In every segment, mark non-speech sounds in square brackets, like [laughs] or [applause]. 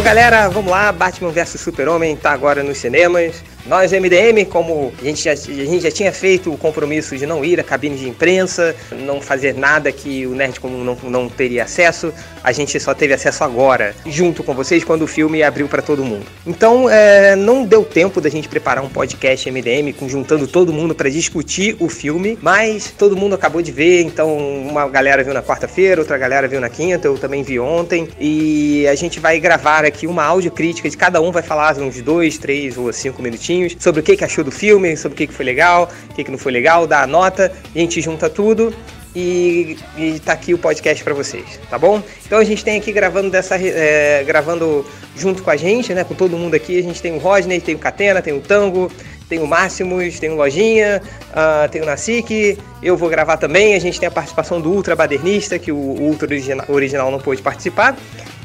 Bom, galera, vamos lá. Batman vs Super-Homem tá agora nos cinemas. Nós, MDM, como a gente, já, a gente já tinha feito o compromisso de não ir à cabine de imprensa, não fazer nada que o Nerd Comum não, não teria acesso, a gente só teve acesso agora, junto com vocês, quando o filme abriu para todo mundo. Então, é, não deu tempo da gente preparar um podcast MDM, juntando todo mundo para discutir o filme, mas todo mundo acabou de ver, então uma galera viu na quarta-feira, outra galera viu na quinta, eu também vi ontem, e a gente vai gravar aqui uma audiocrítica de cada um, vai falar uns dois, três ou cinco minutinhos minutinhos sobre o que, que achou do filme, sobre o que, que foi legal, o que, que não foi legal, dá a nota, a gente junta tudo e, e tá aqui o podcast para vocês, tá bom? Então a gente tem aqui gravando dessa é, gravando junto com a gente, né, com todo mundo aqui, a gente tem o Rodney, tem o Catena, tem o Tango, tem o Máximos, tem o Lojinha, uh, tem o Nasik, eu vou gravar também, a gente tem a participação do Ultra Badernista, que o Ultra original, original não pôde participar.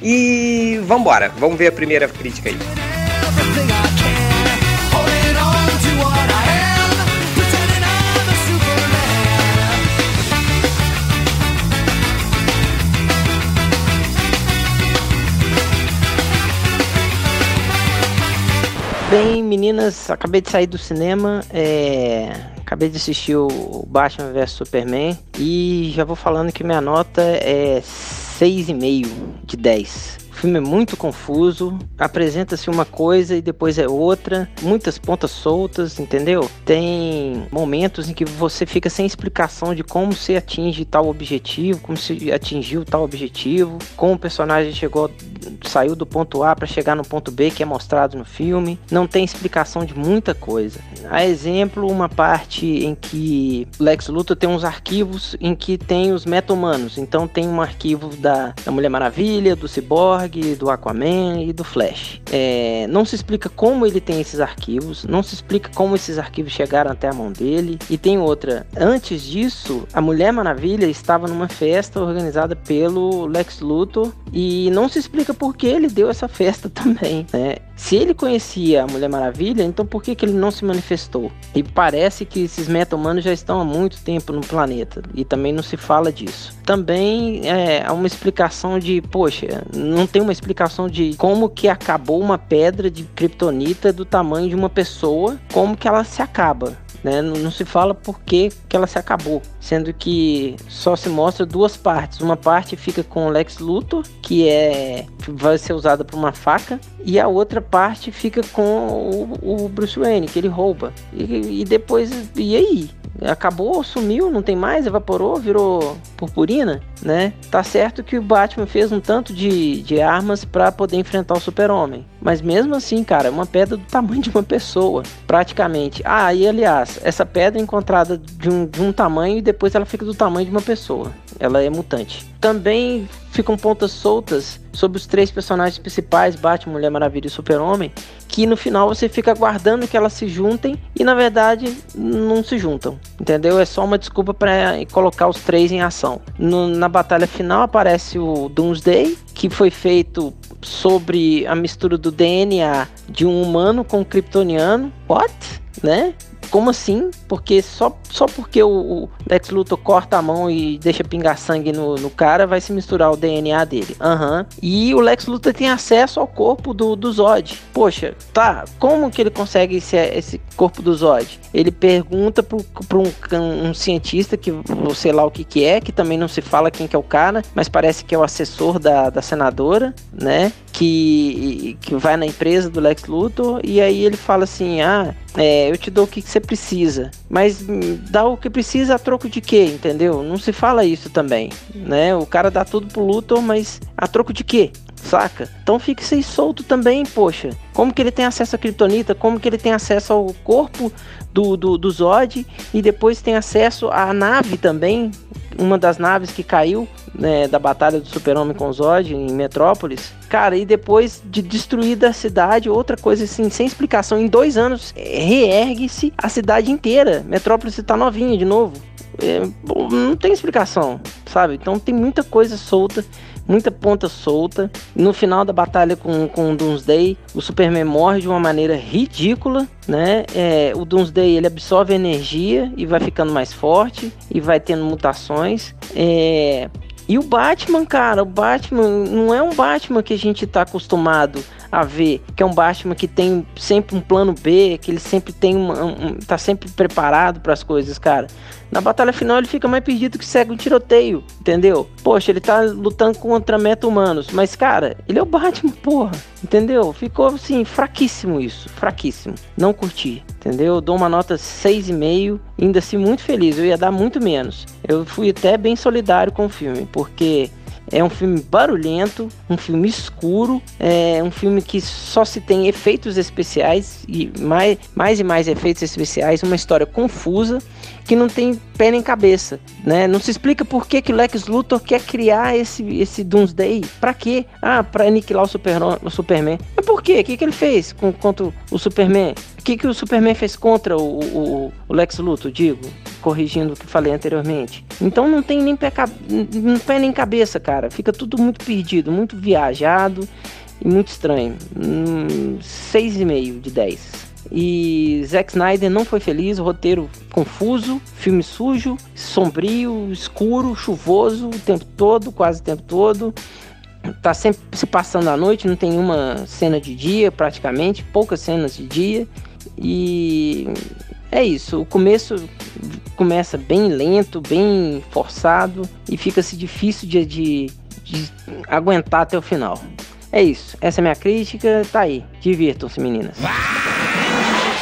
E vamos embora, vamos ver a primeira crítica aí. Bem, meninas, acabei de sair do cinema, é... acabei de assistir o Batman vs Superman e já vou falando que minha nota é 6,5 de 10. O filme é muito confuso, apresenta-se uma coisa e depois é outra, muitas pontas soltas, entendeu? Tem momentos em que você fica sem explicação de como se atinge tal objetivo, como se atingiu tal objetivo, como o personagem chegou, saiu do ponto A para chegar no ponto B que é mostrado no filme. Não tem explicação de muita coisa. A exemplo, uma parte em que Lex Luthor tem uns arquivos em que tem os meta-humanos. Então tem um arquivo da, da Mulher Maravilha, do Cyborg, do Aquaman e do Flash. É, não se explica como ele tem esses arquivos, não se explica como esses arquivos chegaram até a mão dele. E tem outra, antes disso, a Mulher Maravilha estava numa festa organizada pelo Lex Luthor e não se explica por que ele deu essa festa [laughs] também, né? Se ele conhecia a Mulher Maravilha, então por que, que ele não se manifestou? E parece que esses meta-humanos já estão há muito tempo no planeta e também não se fala disso. Também é, há uma explicação de, poxa, não tem uma explicação de como que acabou uma pedra de kryptonita do tamanho de uma pessoa, como que ela se acaba. Né? Não, não, se fala por que, que ela se acabou, sendo que só se mostra duas partes. Uma parte fica com o Lex Luthor, que é vai ser usada por uma faca, e a outra parte fica com o, o Bruce Wayne, que ele rouba. E, e depois, e aí? acabou, sumiu, não tem mais, evaporou, virou purpurina, né? Tá certo que o Batman fez um tanto de, de armas para poder enfrentar o Super-Homem. Mas mesmo assim, cara, é uma pedra do tamanho de uma pessoa, praticamente. Ah, e aliás, essa pedra é encontrada de um, de um tamanho e depois ela fica do tamanho de uma pessoa. Ela é mutante. Também ficam pontas soltas sobre os três personagens principais, Batman, Mulher Maravilha e Super-Homem, que no final você fica aguardando que elas se juntem e na verdade não se juntam, entendeu? É só uma desculpa para colocar os três em ação. No, na batalha final aparece o Doomsday, que foi feito sobre a mistura do DNA de um humano com um kryptoniano. What? Né? Como assim? Porque só, só porque o, Lex Luthor corta a mão e deixa pingar sangue no, no cara, vai se misturar o DNA dele. Aham. Uhum. E o Lex Luthor tem acesso ao corpo do, do Zod. Poxa, tá. Como que ele consegue esse, esse corpo do Zod? Ele pergunta para um, um, cientista que sei lá o que, que é, que também não se fala quem que é o cara, mas parece que é o assessor da, da senadora, né? Que, que vai na empresa do Lex Luthor e aí ele fala assim: Ah, é, eu te dou o que, que você precisa, mas dá o que precisa a troco de quê, entendeu? Não se fala isso também, né? O cara dá tudo pro Luthor, mas a troco de quê? saca? Então fique sem solto também, poxa. Como que ele tem acesso à Kryptonita? Como que ele tem acesso ao corpo do, do, do Zod? E depois tem acesso à nave também, uma das naves que caiu né, da batalha do Super-Homem com Zod em Metrópolis. Cara, e depois de destruída a cidade, outra coisa assim, sem explicação, em dois anos reergue-se a cidade inteira. Metrópolis está novinha de novo. É, não tem explicação, sabe? Então tem muita coisa solta muita ponta solta. No final da batalha com, com o Doomsday, o Superman morre de uma maneira ridícula, né? É, o Doomsday ele absorve energia e vai ficando mais forte e vai tendo mutações. É, E o Batman, cara, o Batman não é um Batman que a gente tá acostumado a ver, que é um Batman que tem sempre um plano B, que ele sempre tem uma, um, tá sempre preparado para as coisas, cara. Na batalha final ele fica mais perdido que segue um tiroteio, entendeu? Poxa, ele tá lutando contra meta-humanos, mas cara, ele é o Batman, porra, entendeu? Ficou assim, fraquíssimo isso, fraquíssimo. Não curti, entendeu? Eu dou uma nota 6,5, ainda assim muito feliz, eu ia dar muito menos. Eu fui até bem solidário com o filme, porque é um filme barulhento, um filme escuro, é um filme que só se tem efeitos especiais e mais, mais e mais efeitos especiais, uma história confusa que não tem pé nem cabeça, né? Não se explica por que, que o Lex Luthor quer criar esse, esse Doomsday. Pra quê? Ah, pra aniquilar o, Super, o Superman. Mas por quê? O que, que ele fez com, contra o Superman? O que, que o Superman fez contra o, o, o Lex Luthor, digo? Corrigindo o que falei anteriormente. Então não tem nem pé, pé nem cabeça, cara. Fica tudo muito perdido, muito viajado e muito estranho. Hum, 6,5 de 10. E Zack Snyder não foi feliz, o roteiro confuso, filme sujo, sombrio, escuro, chuvoso o tempo todo, quase o tempo todo. Tá sempre se passando à noite, não tem uma cena de dia praticamente, poucas cenas de dia. E é isso, o começo começa bem lento, bem forçado e fica-se difícil de, de, de aguentar até o final. É isso, essa é a minha crítica, tá aí. Divirtam-se, meninas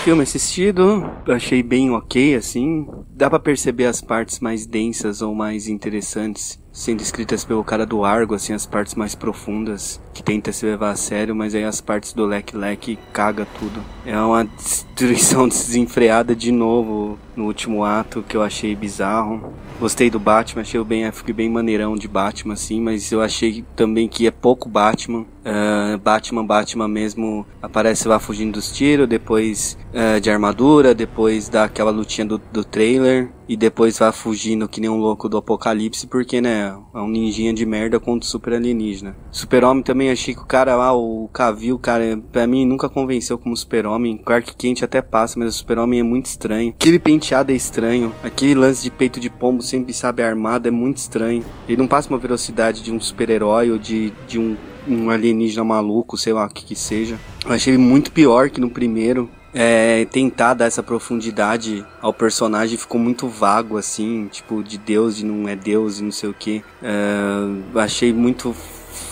filme assistido, achei bem ok, assim. Dá para perceber as partes mais densas ou mais interessantes sendo escritas pelo cara do Argo, assim, as partes mais profundas, que tenta se levar a sério, mas aí as partes do Leque Leque caga tudo. É uma destruição [laughs] desenfreada de novo no último ato, que eu achei bizarro. Gostei do Batman, achei bem, fiquei bem maneirão de Batman, assim, mas eu achei também que é pouco Batman. Uh, Batman, Batman mesmo aparece lá fugindo dos tiros, depois uh, de armadura, depois dá aquela lutinha do, do trailer, e depois vai fugindo que nem um louco do apocalipse, porque, né, é um ninjinha de merda contra o super alienígena. Super-Homem também achei que o cara lá, o Cavill, cara, pra mim nunca convenceu como super-homem. Clark Kent até passa, mas o super-homem é muito estranho. Aquele penteado é estranho. Aquele lance de peito de pombo sempre sabe armado é muito estranho. Ele não passa uma velocidade de um super-herói ou de, de um, um alienígena maluco, sei lá o que que seja. Eu achei ele muito pior que no primeiro é, tentar dar essa profundidade ao personagem ficou muito vago, assim, tipo, de Deus e não é Deus e não sei o que. É, achei muito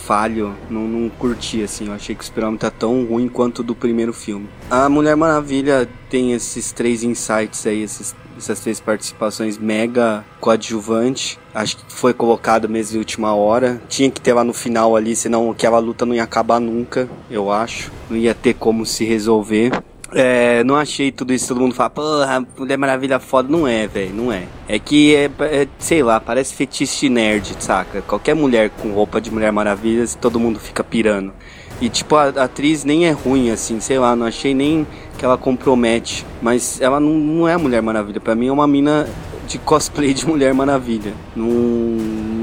falho, não, não curti, assim, eu achei que o Super-Homem tá tão ruim quanto o do primeiro filme. A Mulher Maravilha tem esses três insights aí, esses, essas três participações mega coadjuvante. Acho que foi colocado mesmo em última hora. Tinha que ter lá no final ali, senão aquela luta não ia acabar nunca, eu acho. Não ia ter como se resolver. É, não achei tudo isso, todo mundo fala, porra, Mulher Maravilha foda. Não é, velho, não é. É que, é, é, sei lá, parece fetiche nerd, saca? Qualquer mulher com roupa de Mulher Maravilha, todo mundo fica pirando. E, tipo, a, a atriz nem é ruim, assim, sei lá, não achei nem que ela compromete. Mas ela não, não é Mulher Maravilha. Pra mim é uma mina de cosplay de Mulher Maravilha. Não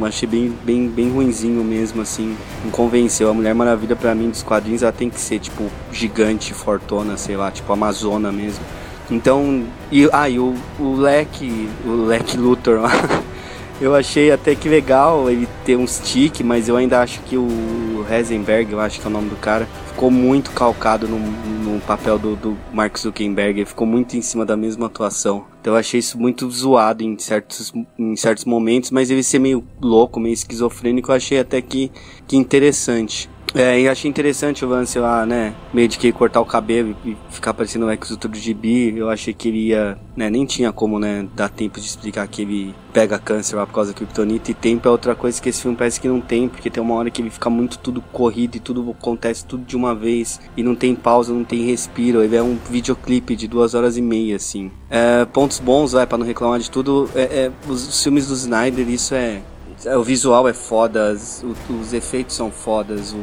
achei bem, bem, bem ruinzinho mesmo, assim. Não convenceu. A Mulher Maravilha, pra mim, dos quadrinhos, ela tem que ser, tipo, gigante, fortona, sei lá, tipo, Amazona mesmo. Então, e, ah, e o, o Leque, o Leque Luthor lá, [laughs] eu achei até que legal ele ter um stick, mas eu ainda acho que o Heisenberg, eu acho que é o nome do cara, ficou muito calcado no, no papel do, do Mark Zuckerberg, ele ficou muito em cima da mesma atuação. Então eu achei isso muito zoado em certos, em certos momentos, mas ele ser meio louco, meio esquizofrênico, eu achei até que, que interessante. É, e achei interessante o lance lá, né? Meio de que cortar o cabelo e ficar parecendo o Luthor do gibi. Eu achei que ele ia, né? Nem tinha como, né? Dar tempo de explicar que ele pega câncer lá por causa da Kryptonita. E tempo é outra coisa que esse filme parece que não tem, porque tem uma hora que ele fica muito tudo corrido e tudo acontece tudo de uma vez. E não tem pausa, não tem respiro. Ele é um videoclipe de duas horas e meia, assim. É, pontos bons, vai, para não reclamar de tudo. É, é, os filmes do Snyder, isso é o visual é foda, os, os, efeitos são fodas, o,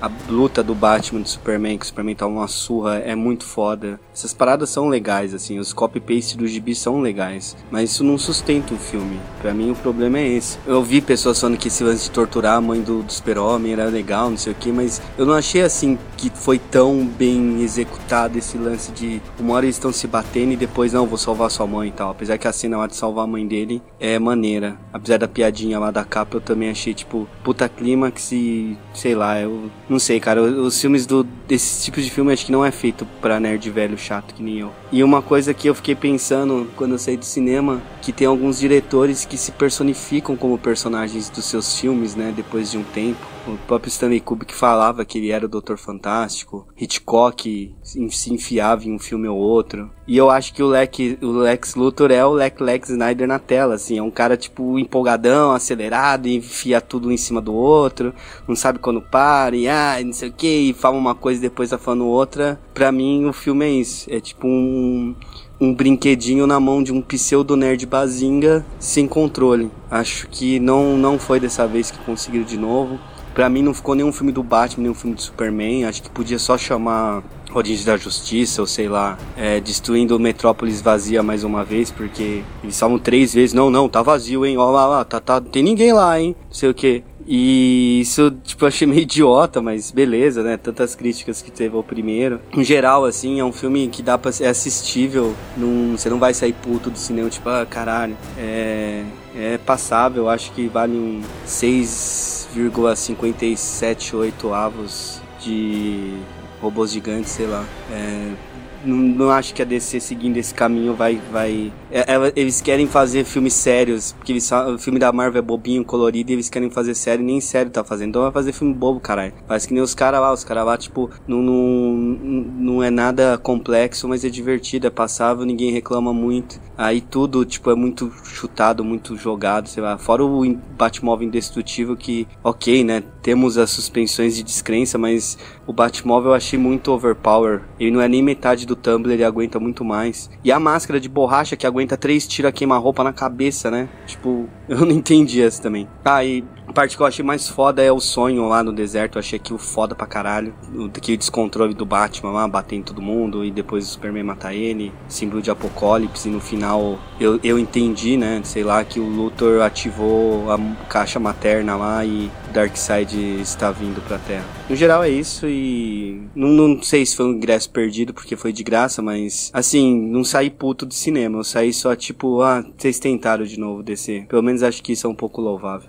a luta do Batman do Superman, que o Superman tá uma surra, é muito foda. Essas paradas são legais, assim, os copy-paste do gibi são legais, mas isso não sustenta o filme. Pra mim o problema é esse. Eu vi pessoas falando que esse lance de torturar a mãe do, do Super-Homem era legal, não sei o que, mas eu não achei assim que foi tão bem executado esse lance de uma hora eles estão se batendo e depois não, vou salvar sua mãe e tal. Apesar que a cena lá de salvar a mãe dele é maneira, apesar da piadinha lá da capa, eu também achei, tipo, puta clímax e sei lá, eu não sei, cara. Os filmes do, desse tipo de filme acho que não é feito pra nerd velho chato que nem eu. E uma coisa que eu fiquei pensando quando eu saí do cinema, que tem alguns diretores que se personificam como personagens dos seus filmes, né, depois de um tempo. O próprio Stanley Kubrick falava que ele era o Doutor Fantástico. Hitchcock se enfiava em um filme ou outro. E eu acho que o Lex, o Lex Luthor é o Lex, Lex Snyder na tela, assim. É um cara, tipo, empolgadão, acelerado, enfia tudo em cima do outro. Não sabe quando para, e ah, não sei o que, e fala uma coisa e depois tá falando outra. Pra mim, o filme é isso. É tipo um um brinquedinho na mão de um pseudo nerd bazinga sem controle. Acho que não não foi dessa vez que conseguiram de novo. Pra mim não ficou nenhum filme do Batman, nenhum filme do Superman. Acho que podia só chamar Origem da Justiça, ou sei lá, é, destruindo Metrópolis vazia mais uma vez, porque eles falam três vezes, não, não, tá vazio, hein, ó lá, lá, tá, tá, tem ninguém lá, hein, não sei o que. E isso, tipo, eu achei meio idiota, mas beleza, né? Tantas críticas que teve ao primeiro. Em geral, assim, é um filme que dá pra ser assistível. Num, você não vai sair puto do cinema, tipo, ah, caralho. É, é passável, acho que vale um 6,578 avos de robôs gigantes, sei lá. É, não, não acho que a DC seguindo esse caminho vai. vai é, eles querem fazer filmes sérios, porque eles, o filme da Marvel é bobinho, colorido, e eles querem fazer sério, nem sério tá fazendo. Então vai fazer filme bobo, caralho. Parece que nem os caras lá, os caras lá, tipo, não, não, não é nada complexo, mas é divertido, é passável, ninguém reclama muito. Aí tudo, tipo, é muito chutado, muito jogado, sei lá. Fora o Batmóvel indestrutível que, ok, né? Temos as suspensões de descrença, mas o Batmóvel eu achei muito overpower. Ele não é nem metade do Tumblr, ele aguenta muito mais. E a máscara de borracha que aguenta três tiros queima-roupa na cabeça, né? Tipo, [laughs] eu não entendi essa também. Ah, e a parte que eu achei mais foda é o sonho lá no deserto. Eu achei aquilo foda pra caralho. Aquele descontrole do Batman lá, bater em todo mundo e depois o Superman matar ele. Símbolo de apocalipse. E no final eu, eu entendi, né? Sei lá, que o Luthor ativou a caixa materna lá e Darkseid está vindo pra Terra. No geral é isso e não, não sei se foi um ingresso perdido porque foi de graça, mas assim, não saí puto do cinema. Eu saí só tipo, ah, vocês tentaram de novo descer. Pelo menos acho que isso é um pouco louvável.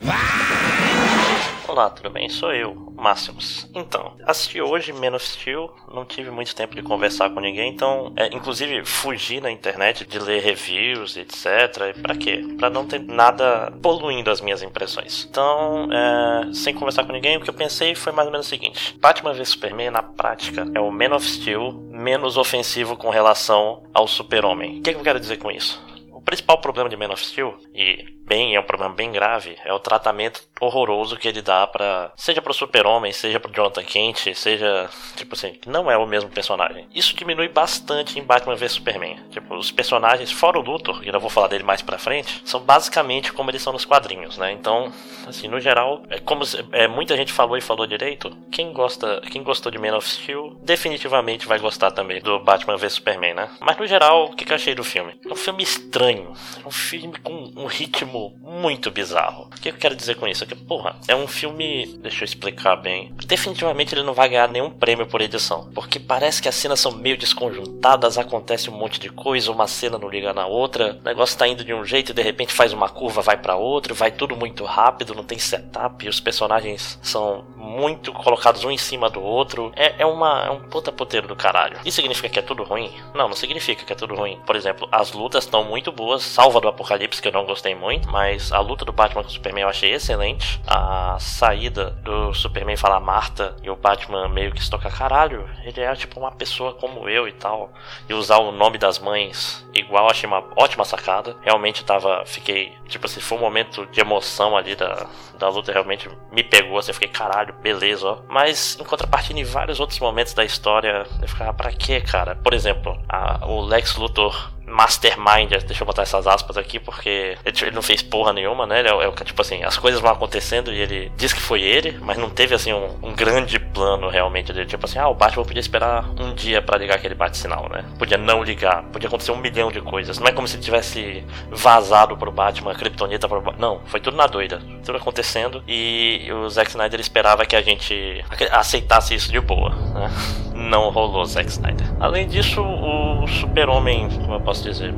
Olá, tudo bem? Sou eu, Máximos. Então, assisti hoje Man of Steel, não tive muito tempo de conversar com ninguém, então, é, inclusive, fugi na internet de ler reviews, etc. E pra quê? Pra não ter nada poluindo as minhas impressões. Então, é, sem conversar com ninguém, o que eu pensei foi mais ou menos o seguinte: Batman vs Superman, na prática, é o Man of Steel menos ofensivo com relação ao Super-Homem. O que, que eu quero dizer com isso? Principal problema de Man of Steel, e bem, é um problema bem grave, é o tratamento horroroso que ele dá para seja pro Super-Homem, seja pro Jonathan Kent, seja, tipo assim, não é o mesmo personagem. Isso diminui bastante em Batman vs Superman. Tipo, os personagens, fora o Luthor, e eu vou falar dele mais pra frente, são basicamente como eles são nos quadrinhos, né? Então, assim, no geral, é como é, muita gente falou e falou direito, quem gosta, quem gostou de Man of Steel, definitivamente vai gostar também do Batman vs Superman, né? Mas no geral, o que, que eu achei do filme? É um filme estranho, é um filme com um ritmo muito bizarro. O que eu quero dizer com isso? É que, porra, é um filme. Deixa eu explicar bem. Definitivamente ele não vai ganhar nenhum prêmio por edição. Porque parece que as cenas são meio desconjuntadas, acontece um monte de coisa, uma cena não liga na outra, o negócio tá indo de um jeito e de repente faz uma curva, vai para outro, vai tudo muito rápido, não tem setup, os personagens são muito colocados um em cima do outro. É, é, uma, é um puta poteiro do caralho. Isso significa que é tudo ruim? Não, não significa que é tudo ruim. Por exemplo, as lutas estão muito boas, salva do Apocalipse, que eu não gostei muito, mas a luta do Batman com o Superman eu achei excelente. A saída do Superman falar Marta e o Batman meio que estoca caralho. Ele é tipo uma pessoa como eu e tal. E usar o nome das mães igual, achei uma ótima sacada. Realmente tava. Fiquei. Tipo assim, foi um momento de emoção ali da, da luta, realmente me pegou. Assim, eu fiquei caralho, beleza, ó. Mas em contrapartida, em vários outros momentos da história, eu ficava, pra quê, cara? Por exemplo, a, o Lex Luthor mastermind, deixa eu botar essas aspas aqui, porque ele não fez porra nenhuma, né? Ele é, é, tipo assim, as coisas vão acontecendo e ele diz que foi ele, mas não teve assim um, um grande plano realmente dele. Tipo assim, ah, o Batman podia esperar um dia para ligar aquele bate-sinal, né? Podia não ligar, podia acontecer um milhão de coisas. Não é como se ele tivesse vazado pro Batman, Kryptonita pro Batman. Não, foi tudo na doida. tudo acontecendo e o Zack Snyder esperava que a gente aceitasse isso de boa, né? [laughs] Não rolou Zack Snyder. Além disso, o Super-Homem, como eu posso dizer,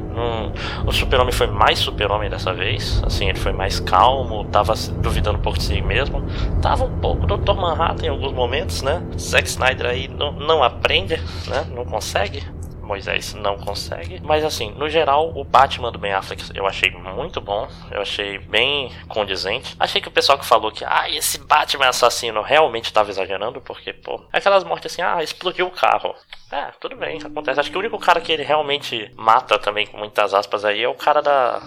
o Super-Homem foi mais Super-Homem dessa vez, assim, ele foi mais calmo, tava duvidando um pouco de si mesmo, tava um pouco Dr. Manhattan em alguns momentos, né? Zack Snyder aí não, não aprende, né? Não consegue. Moisés não consegue. Mas assim, no geral, o Batman do Ben Affleck eu achei muito bom. Eu achei bem condizente. Achei que o pessoal que falou que, ah, esse Batman assassino realmente estava exagerando, porque, pô, aquelas mortes assim, ah, explodiu o carro. É, tudo bem, acontece. Acho que o único cara que ele realmente mata também, com muitas aspas aí, é o cara da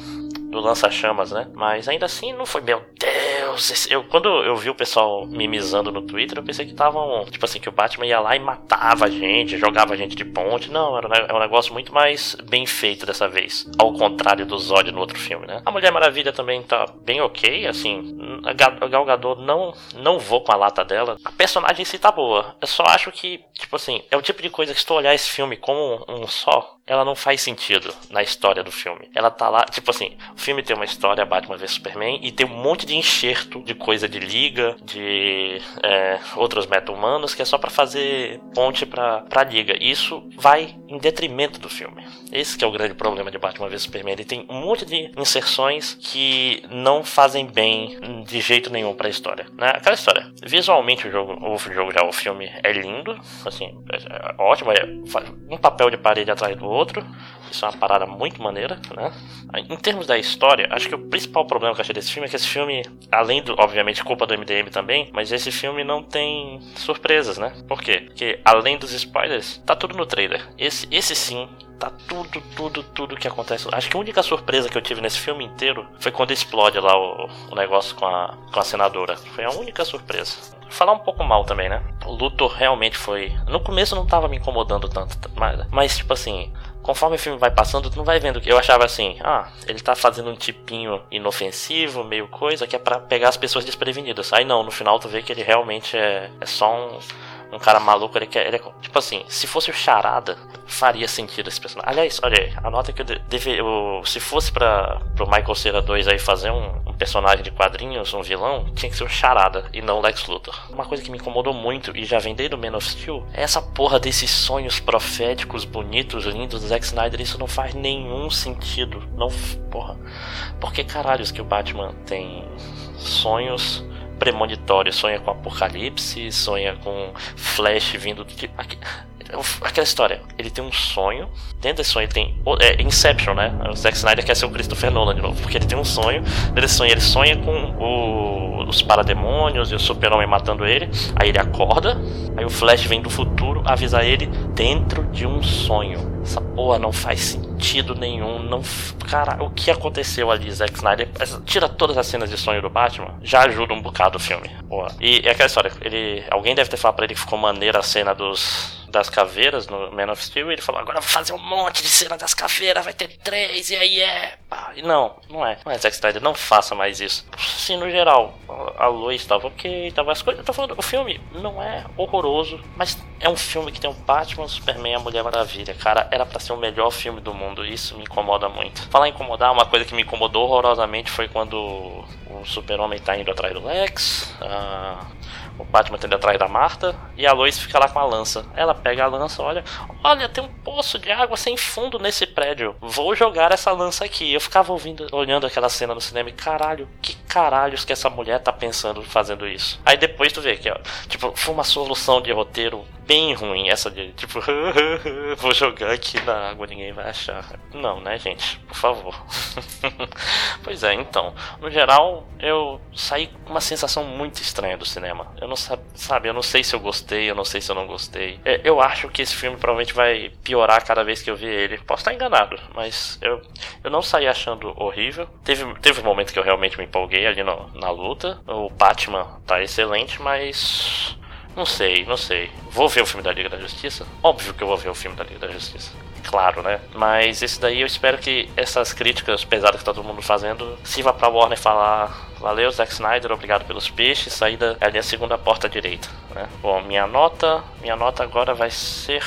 do lança-chamas, né? Mas ainda assim não foi, meu Deus. Esse... Eu, quando eu vi o pessoal mimizando no Twitter, eu pensei que estavam, tipo assim, que o Batman ia lá e matava a gente, jogava a gente de ponte. Não, era um negócio muito mais bem feito dessa vez. Ao contrário do Zod no outro filme, né? A Mulher Maravilha também tá bem ok, assim. A Gal Gadot não, não vou com a lata dela. A personagem em si tá boa. Eu só acho que, tipo assim, é o tipo de coisa que se tu olhar esse filme como um só, ela não faz sentido na história do filme. Ela tá lá, tipo assim, o filme tem uma história, Batman vs Superman, e tem um monte de enxerto de coisa de liga, de é, outros meta-humanos, que é só para fazer ponte pra, pra liga. E isso vai em detrimento do filme. Esse que é o grande problema de Batman vs Superman. Ele tem um monte de inserções que não fazem bem de jeito nenhum para a história. Né? Aquela história. Visualmente o jogo, o jogo já o filme é lindo, assim, é, é ótimo, é um papel de parede atrás do outro. Isso é uma parada muito maneira, né? Em termos da história, acho que o principal problema que eu achei desse filme é que esse filme, além do, obviamente, culpa do MDM também, mas esse filme não tem surpresas, né? Por quê? Porque além dos spoilers, tá tudo no trailer. Esse, esse sim tá tudo, tudo, tudo que acontece. Acho que a única surpresa que eu tive nesse filme inteiro foi quando explode lá o, o negócio com a, com a senadora. Foi a única surpresa falar um pouco mal também, né? O Luthor realmente foi. No começo não tava me incomodando tanto, mas, mas tipo assim, conforme o filme vai passando, tu não vai vendo que eu achava assim, ah, ele tá fazendo um tipinho inofensivo, meio coisa, que é para pegar as pessoas desprevenidas. Aí não, no final tu vê que ele realmente é, é só um um cara maluco, ele quer. Ele é, tipo assim, se fosse o Charada, faria sentido esse personagem. Aliás, olha aí, anota que eu deve, eu, se fosse para pro Michael Cera 2 aí fazer um, um, personagem de quadrinhos, um vilão, tinha que ser o Charada e não o Lex Luthor. Uma coisa que me incomodou muito e já vem desde o Man of Steel é essa porra desses sonhos proféticos, bonitos, lindos do Zack Snyder. Isso não faz nenhum sentido. Não, porra. Por que caralhos que o Batman tem sonhos premonitório, sonha com apocalipse, sonha com Flash vindo de. Aquela história, ele tem um sonho, dentro desse sonho ele tem. É Inception, né? O Zack Snyder quer ser o Christopher Nolan de novo, porque ele tem um sonho, desse sonho ele sonha com o, os parademônios e o super-homem matando ele, aí ele acorda, aí o Flash vem do futuro avisar ele dentro de um sonho. Essa porra não faz sentido nenhum. Não, cara, o que aconteceu ali, Zack Snyder? Tira todas as cenas de sonho do Batman, já ajuda um bocado o filme. Porra. E é aquela história, ele, alguém deve ter falado pra ele que ficou maneira a cena dos das caveiras no Man of Steel e ele falou, agora vou fazer um monte de cena das caveiras, vai ter três, e aí é. E não, não é. Não é Zack Snyder, não faça mais isso. Sim, no geral, a luz estava ok, tava as coisas. Eu tô falando, o filme não é horroroso, mas é um filme que tem um Batman, Superman e a Mulher Maravilha. Cara, era para ser o melhor filme do mundo. Isso me incomoda muito. Falar incomodar, uma coisa que me incomodou horrorosamente foi quando o Super-Homem tá indo atrás do Lex. Uh, o Batman tá indo atrás da Marta e a Lois fica lá com a lança. Ela pega a lança, olha, olha, tem um poço de água sem fundo nesse prédio. Vou jogar essa lança aqui. Eu ficava ouvindo, olhando aquela cena no cinema e caralho, que caralhos que essa mulher tá pensando fazendo isso. Aí depois tu vê que, ó, tipo, foi uma solução de roteiro bem ruim essa de tipo, [laughs] vou jogar aqui na água, ninguém vai achar. Não, né, gente? Por favor. [laughs] pois é, então, no geral, eu saí com uma sensação muito estranha do cinema. Eu não sabe, sabe, eu não sei se eu gostei, eu não sei se eu não gostei. É, eu acho que esse filme provavelmente vai piorar cada vez que eu ver ele. Posso estar enganado, mas eu, eu não saí achando horrível. Teve, teve um momento que eu realmente me empolguei ali no, na luta. O Batman tá excelente, mas não sei, não sei. Vou ver o filme da Liga da Justiça? Óbvio que eu vou ver o filme da Liga da Justiça. Claro, né? Mas esse daí eu espero que essas críticas pesadas que tá todo mundo fazendo sirva pra Warner falar Valeu, Zack Snyder, obrigado pelos peixes. Saída é ali a segunda porta direita. Né? Bom, minha nota. Minha nota agora vai ser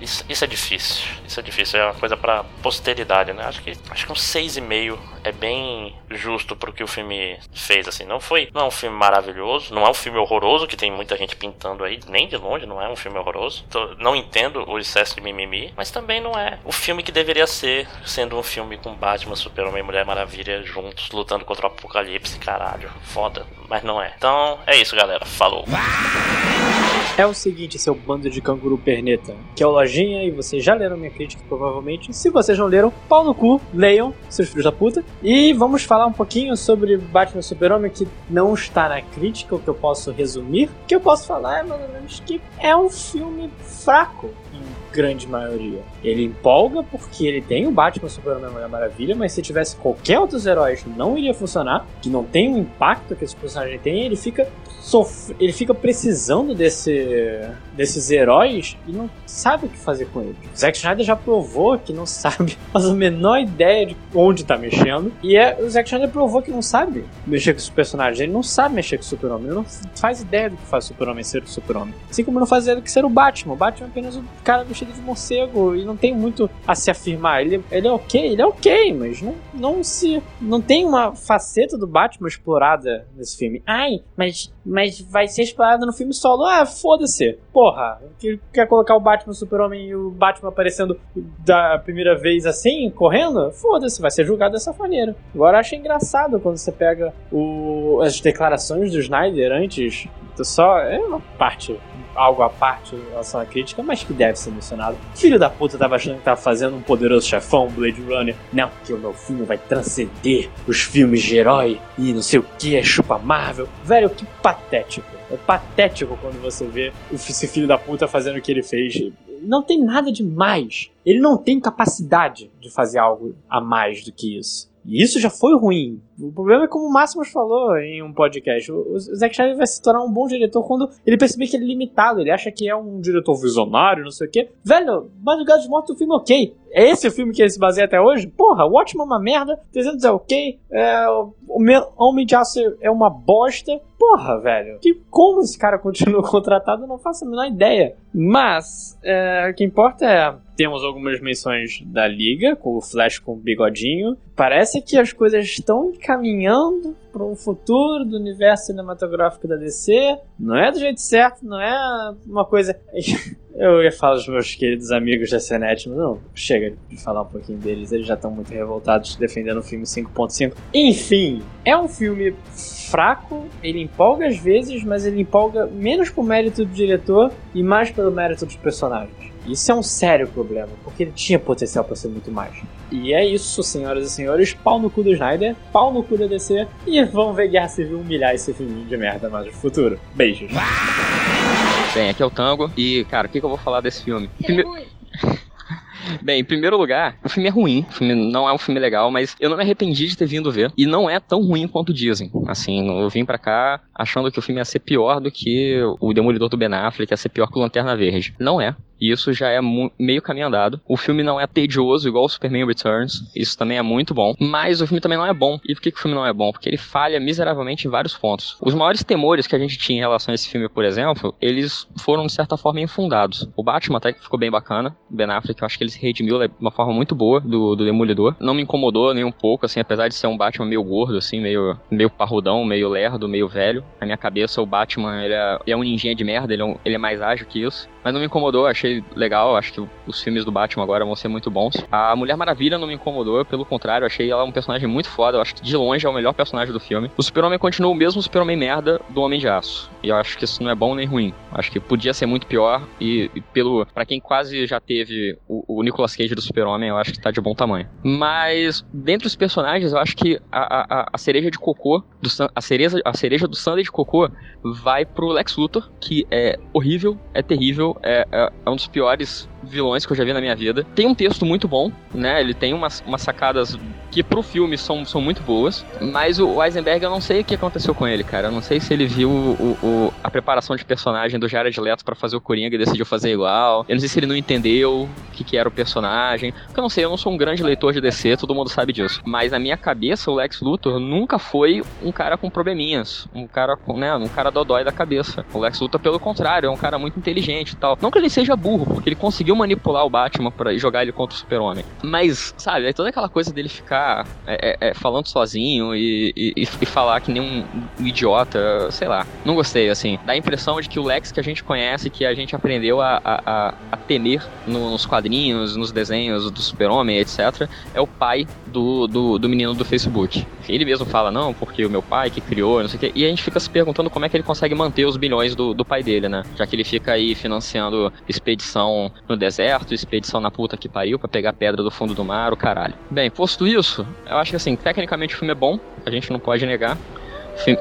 isso, isso, é difícil. Isso é difícil. É uma coisa pra posteridade, né? Acho que, acho que um 6,5 é bem justo pro que o filme fez, assim. Não foi. Não é um filme maravilhoso, não é um filme horroroso, que tem muita gente pintando aí, nem de longe, não é um filme horroroso. Tô, não entendo o excesso de mimimi, mas também não é o filme que deveria ser, sendo um filme com Batman, Super-Homem e Mulher Maravilha juntos, lutando contra o apocalipse, caralho. Foda, mas não é. Então é isso, galera. Falou. É o seguinte, seu bando de canguru perneta, que é o Lojinha e vocês já leram minha crítica, provavelmente. Se vocês não leram, pau no cu, leiam, seus filhos da puta. E vamos falar um pouquinho sobre Batman Super-Homem, que não está na crítica, o que eu posso resumir. O que eu posso falar é mais ou menos que é um filme fraco grande maioria. Ele empolga porque ele tem o Batman Superman Mulher Maravilha, mas se tivesse qualquer outros heróis não iria funcionar, que não tem o impacto que esse personagem tem, ele fica ele fica precisando desse, desses heróis e não sabe o que fazer com eles. Zack Snyder já provou que não sabe, [laughs] faz a menor ideia de onde tá mexendo. E é, o Zack Snyder provou que não sabe mexer com os personagens. Ele não sabe mexer com o Super-Homem. Ele não faz ideia do que faz o Super-Homem ser o Super-Homem. Assim como não faz ideia do que ser o Batman. O Batman é apenas um cara vestido de morcego e não tem muito a se afirmar. Ele, ele é ok, ele é ok, mas não, não se. Não tem uma faceta do Batman explorada nesse filme. Ai, mas mas vai ser explorado no filme solo. Ah, foda-se. Porra, quer colocar o Batman, o Super-Homem e o Batman aparecendo da primeira vez assim, correndo? Foda-se, vai ser julgado dessa maneira. Agora eu acho engraçado quando você pega o, as declarações do Snyder antes. Só é uma parte algo à parte em relação à crítica, mas que deve ser mencionado. Filho da puta tava achando que tava fazendo um poderoso chefão, Blade Runner. Não, porque o meu filme vai transcender os filmes de herói e não sei o que, é chupa Marvel. Velho, que patético. É patético quando você vê esse filho da puta fazendo o que ele fez. Não tem nada de mais. Ele não tem capacidade de fazer algo a mais do que isso. E isso já foi ruim. O problema é como o Máximos falou em um podcast. O Zack Snyder vai se tornar um bom diretor quando ele perceber que ele é limitado. Ele acha que é um diretor visionário, não sei o quê. Velho, Madrugada de Morte é um filme ok. É esse o filme que ele se baseia até hoje? Porra, o Watchmen é uma merda. 300 é ok. É, o Homem de Aço é uma bosta. Porra, velho. Que, como esse cara continua [laughs] contratado, eu não faço a menor ideia. Mas, é, o que importa é temos algumas menções da Liga, com o Flash com o bigodinho. Parece que as coisas estão caminhando para um futuro do universo cinematográfico da DC. Não é do jeito certo, não é uma coisa. [laughs] Eu ia falar dos meus queridos amigos da CNET, mas não, chega de falar um pouquinho deles, eles já estão muito revoltados defendendo o filme 5.5. Enfim, é um filme fraco, ele empolga às vezes, mas ele empolga menos por mérito do diretor e mais pelo mérito dos personagens. Isso é um sério problema, porque ele tinha potencial para ser muito mais. E é isso, senhoras e senhores. Pau no cu do Snyder, pau no cu da DC. E vamos ver Guerra Civil humilhar esse filme de merda mais no futuro. Beijos. Bem, aqui é o Tango. E, cara, o que, que eu vou falar desse filme? Primeiro... [laughs] Bem, em primeiro lugar, o filme é ruim. O filme não é um filme legal, mas eu não me arrependi de ter vindo ver. E não é tão ruim quanto dizem. Assim, eu vim para cá achando que o filme ia ser pior do que o Demolidor do Ben Affleck, ia ser pior que o Lanterna Verde. Não é. E isso já é meio caminho andado. O filme não é tedioso igual o Superman Returns. Isso também é muito bom. Mas o filme também não é bom. E por que, que o filme não é bom? Porque ele falha miseravelmente em vários pontos. Os maiores temores que a gente tinha em relação a esse filme, por exemplo, eles foram de certa forma infundados. O Batman até que ficou bem bacana. Ben Affleck, eu acho que ele se redimiu de uma forma muito boa do, do Demolidor. Não me incomodou nem um pouco, assim, apesar de ser um Batman meio gordo, assim, meio, meio parrudão, meio lerdo, meio velho. Na minha cabeça, o Batman, ele é, ele é um ninjinha de merda, ele é, um, ele é mais ágil que isso. Mas não me incomodou, achei legal, acho que os filmes do Batman agora vão ser muito bons. A Mulher Maravilha não me incomodou, pelo contrário, achei ela um personagem muito foda, eu acho que de longe é o melhor personagem do filme. O Super-Homem continua o mesmo Super-Homem merda do Homem de Aço. E eu acho que isso não é bom nem ruim. Acho que podia ser muito pior e, e pelo para quem quase já teve o, o Nicolas Cage do Super-Homem, eu acho que tá de bom tamanho. Mas dentre os personagens, eu acho que a, a, a cereja de cocô do a cereja, a cereja do Sunday de cocô vai pro Lex Luthor, que é horrível, é terrível, é, é, é um dos piores vilões que eu já vi na minha vida. Tem um texto muito bom, né? Ele tem umas, umas sacadas que pro filme são, são muito boas. Mas o Eisenberg, eu não sei o que aconteceu com ele, cara. Eu não sei se ele viu o, o a preparação de personagem do Jared Leto para fazer o Coringa e decidiu fazer igual. Eu não sei se ele não entendeu o que, que era o personagem. Porque eu não sei, eu não sou um grande leitor de DC, todo mundo sabe disso. Mas na minha cabeça, o Lex Luthor nunca foi um cara com probleminhas. Um cara com, né? Um cara dodói da cabeça. O Lex Luthor, pelo contrário, é um cara muito inteligente e tal. Não que ele seja burro burro, porque ele conseguiu manipular o Batman para jogar ele contra o Super-Homem. Mas, sabe, é toda aquela coisa dele ficar é, é, é falando sozinho e, e, e, falar que nem um, idiota, sei lá. Não gostei, assim. Dá a impressão de que o Lex que a gente conhece, que a gente aprendeu a, a, a temer nos quadrinhos, nos desenhos do Super-Homem, etc., é o pai do, do, do menino do Facebook. Ele mesmo fala, não, porque o meu pai que criou, não sei o quê. E a gente fica se perguntando como é que ele consegue manter os bilhões do, do pai dele, né? Já que ele fica aí financiando expedição no deserto, expedição na puta que pariu para pegar pedra do fundo do mar, o caralho. Bem, posto isso, eu acho que assim, tecnicamente o filme é bom, a gente não pode negar. Filme...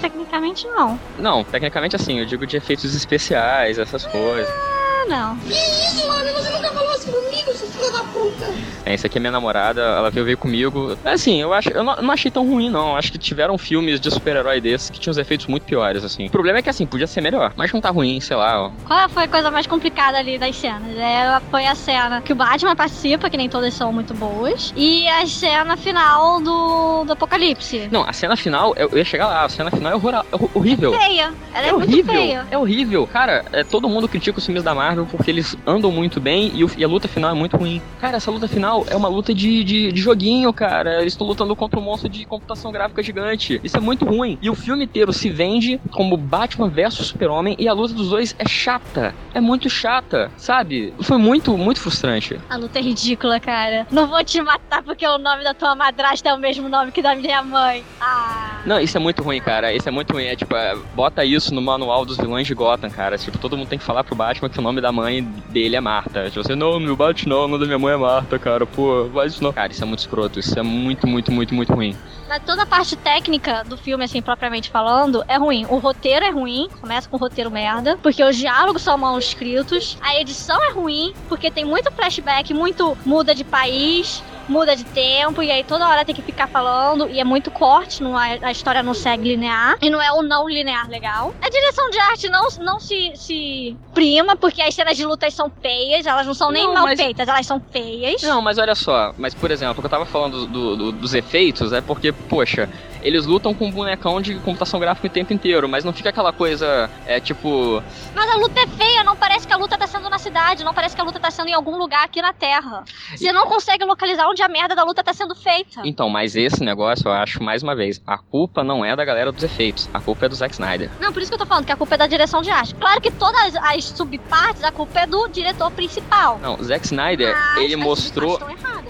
Tecnicamente não. Não, tecnicamente assim, eu digo de efeitos especiais, essas coisas. Ah, não. Que isso, mano? Você nunca falou assim comigo, seu filho da puta. É, essa aqui é minha namorada, ela veio ver comigo. É assim, eu acho, eu não, não achei tão ruim, não. Acho que tiveram filmes de super-herói desses que tinham os efeitos muito piores, assim. O problema é que, assim, podia ser melhor, mas não tá ruim, sei lá, ó. Qual foi a coisa mais complicada ali das cenas? É, foi a cena que o Batman participa, que nem todas são muito boas, e a cena final do, do Apocalipse. Não, a cena final, eu, ia chegar lá, a cena final é, horror, é horrível. Feia. Ela é, é horrível. Feia. É horrível. Cara, é, todo mundo critica os filmes da Marvel porque eles andam muito bem e, o, e a luta final é muito ruim. Cara, essa luta final é uma luta de de, de, joguinho, cara. Eles estão lutando contra um monstro de computação gráfica gigante. Isso é muito ruim. E o filme inteiro se vende como Batman versus Super-Homem e a luta dos dois é chata. É muito chata, sabe? Foi muito, muito frustrante. A luta é ridícula, cara. Não vou te matar porque o nome da tua madrasta é o mesmo nome que da minha mãe. Ah. Não, isso é muito ruim, cara. Isso é muito ruim. É tipo, é, bota isso no manual dos vilões de Gotham, cara. Tipo, todo mundo tem que falar pro Batman que o nome da mãe dele é Marta. Tipo, você, não, meu Batman não, o nome da minha mãe é Marta, cara. Pô, vai isso não. Cara, isso é muito escroto. Isso é muito, muito, muito, muito ruim. Mas toda a parte técnica do filme, assim, propriamente falando, é ruim. O roteiro é ruim, começa com o roteiro merda, porque os diálogos são mal escritos. A edição é ruim, porque tem muito flashback, muito muda de país muda de tempo e aí toda hora tem que ficar falando e é muito corte, não é, a história não segue linear e não é o não linear legal. A direção de arte não, não se, se prima, porque as cenas de lutas são feias, elas não são nem não, mal mas... feitas, elas são feias. Não, mas olha só, mas por exemplo, o que eu tava falando do, do, dos efeitos é porque, poxa, eles lutam com um bonecão de computação gráfica o tempo inteiro, mas não fica aquela coisa, é tipo... Mas a luta é feia, não parece que a luta tá sendo na cidade, não parece que a luta tá sendo em algum lugar aqui na Terra. Você não consegue localizar onde a merda da luta tá sendo feita. Então, mas esse negócio eu acho, mais uma vez, a culpa não é da galera dos efeitos, a culpa é do Zack Snyder. Não, por isso que eu tô falando que a culpa é da direção de arte. Claro que todas as subpartes, a culpa é do diretor principal. Não, o Zack Snyder, mas ele mostrou...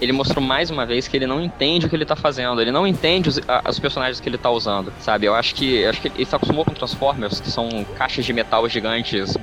Ele mostrou mais uma vez que ele não entende o que ele tá fazendo, ele não entende os, a, os personagens que ele tá usando, sabe? Eu acho que, acho que ele se acostumou com Transformers, que são caixas de metal gigantes,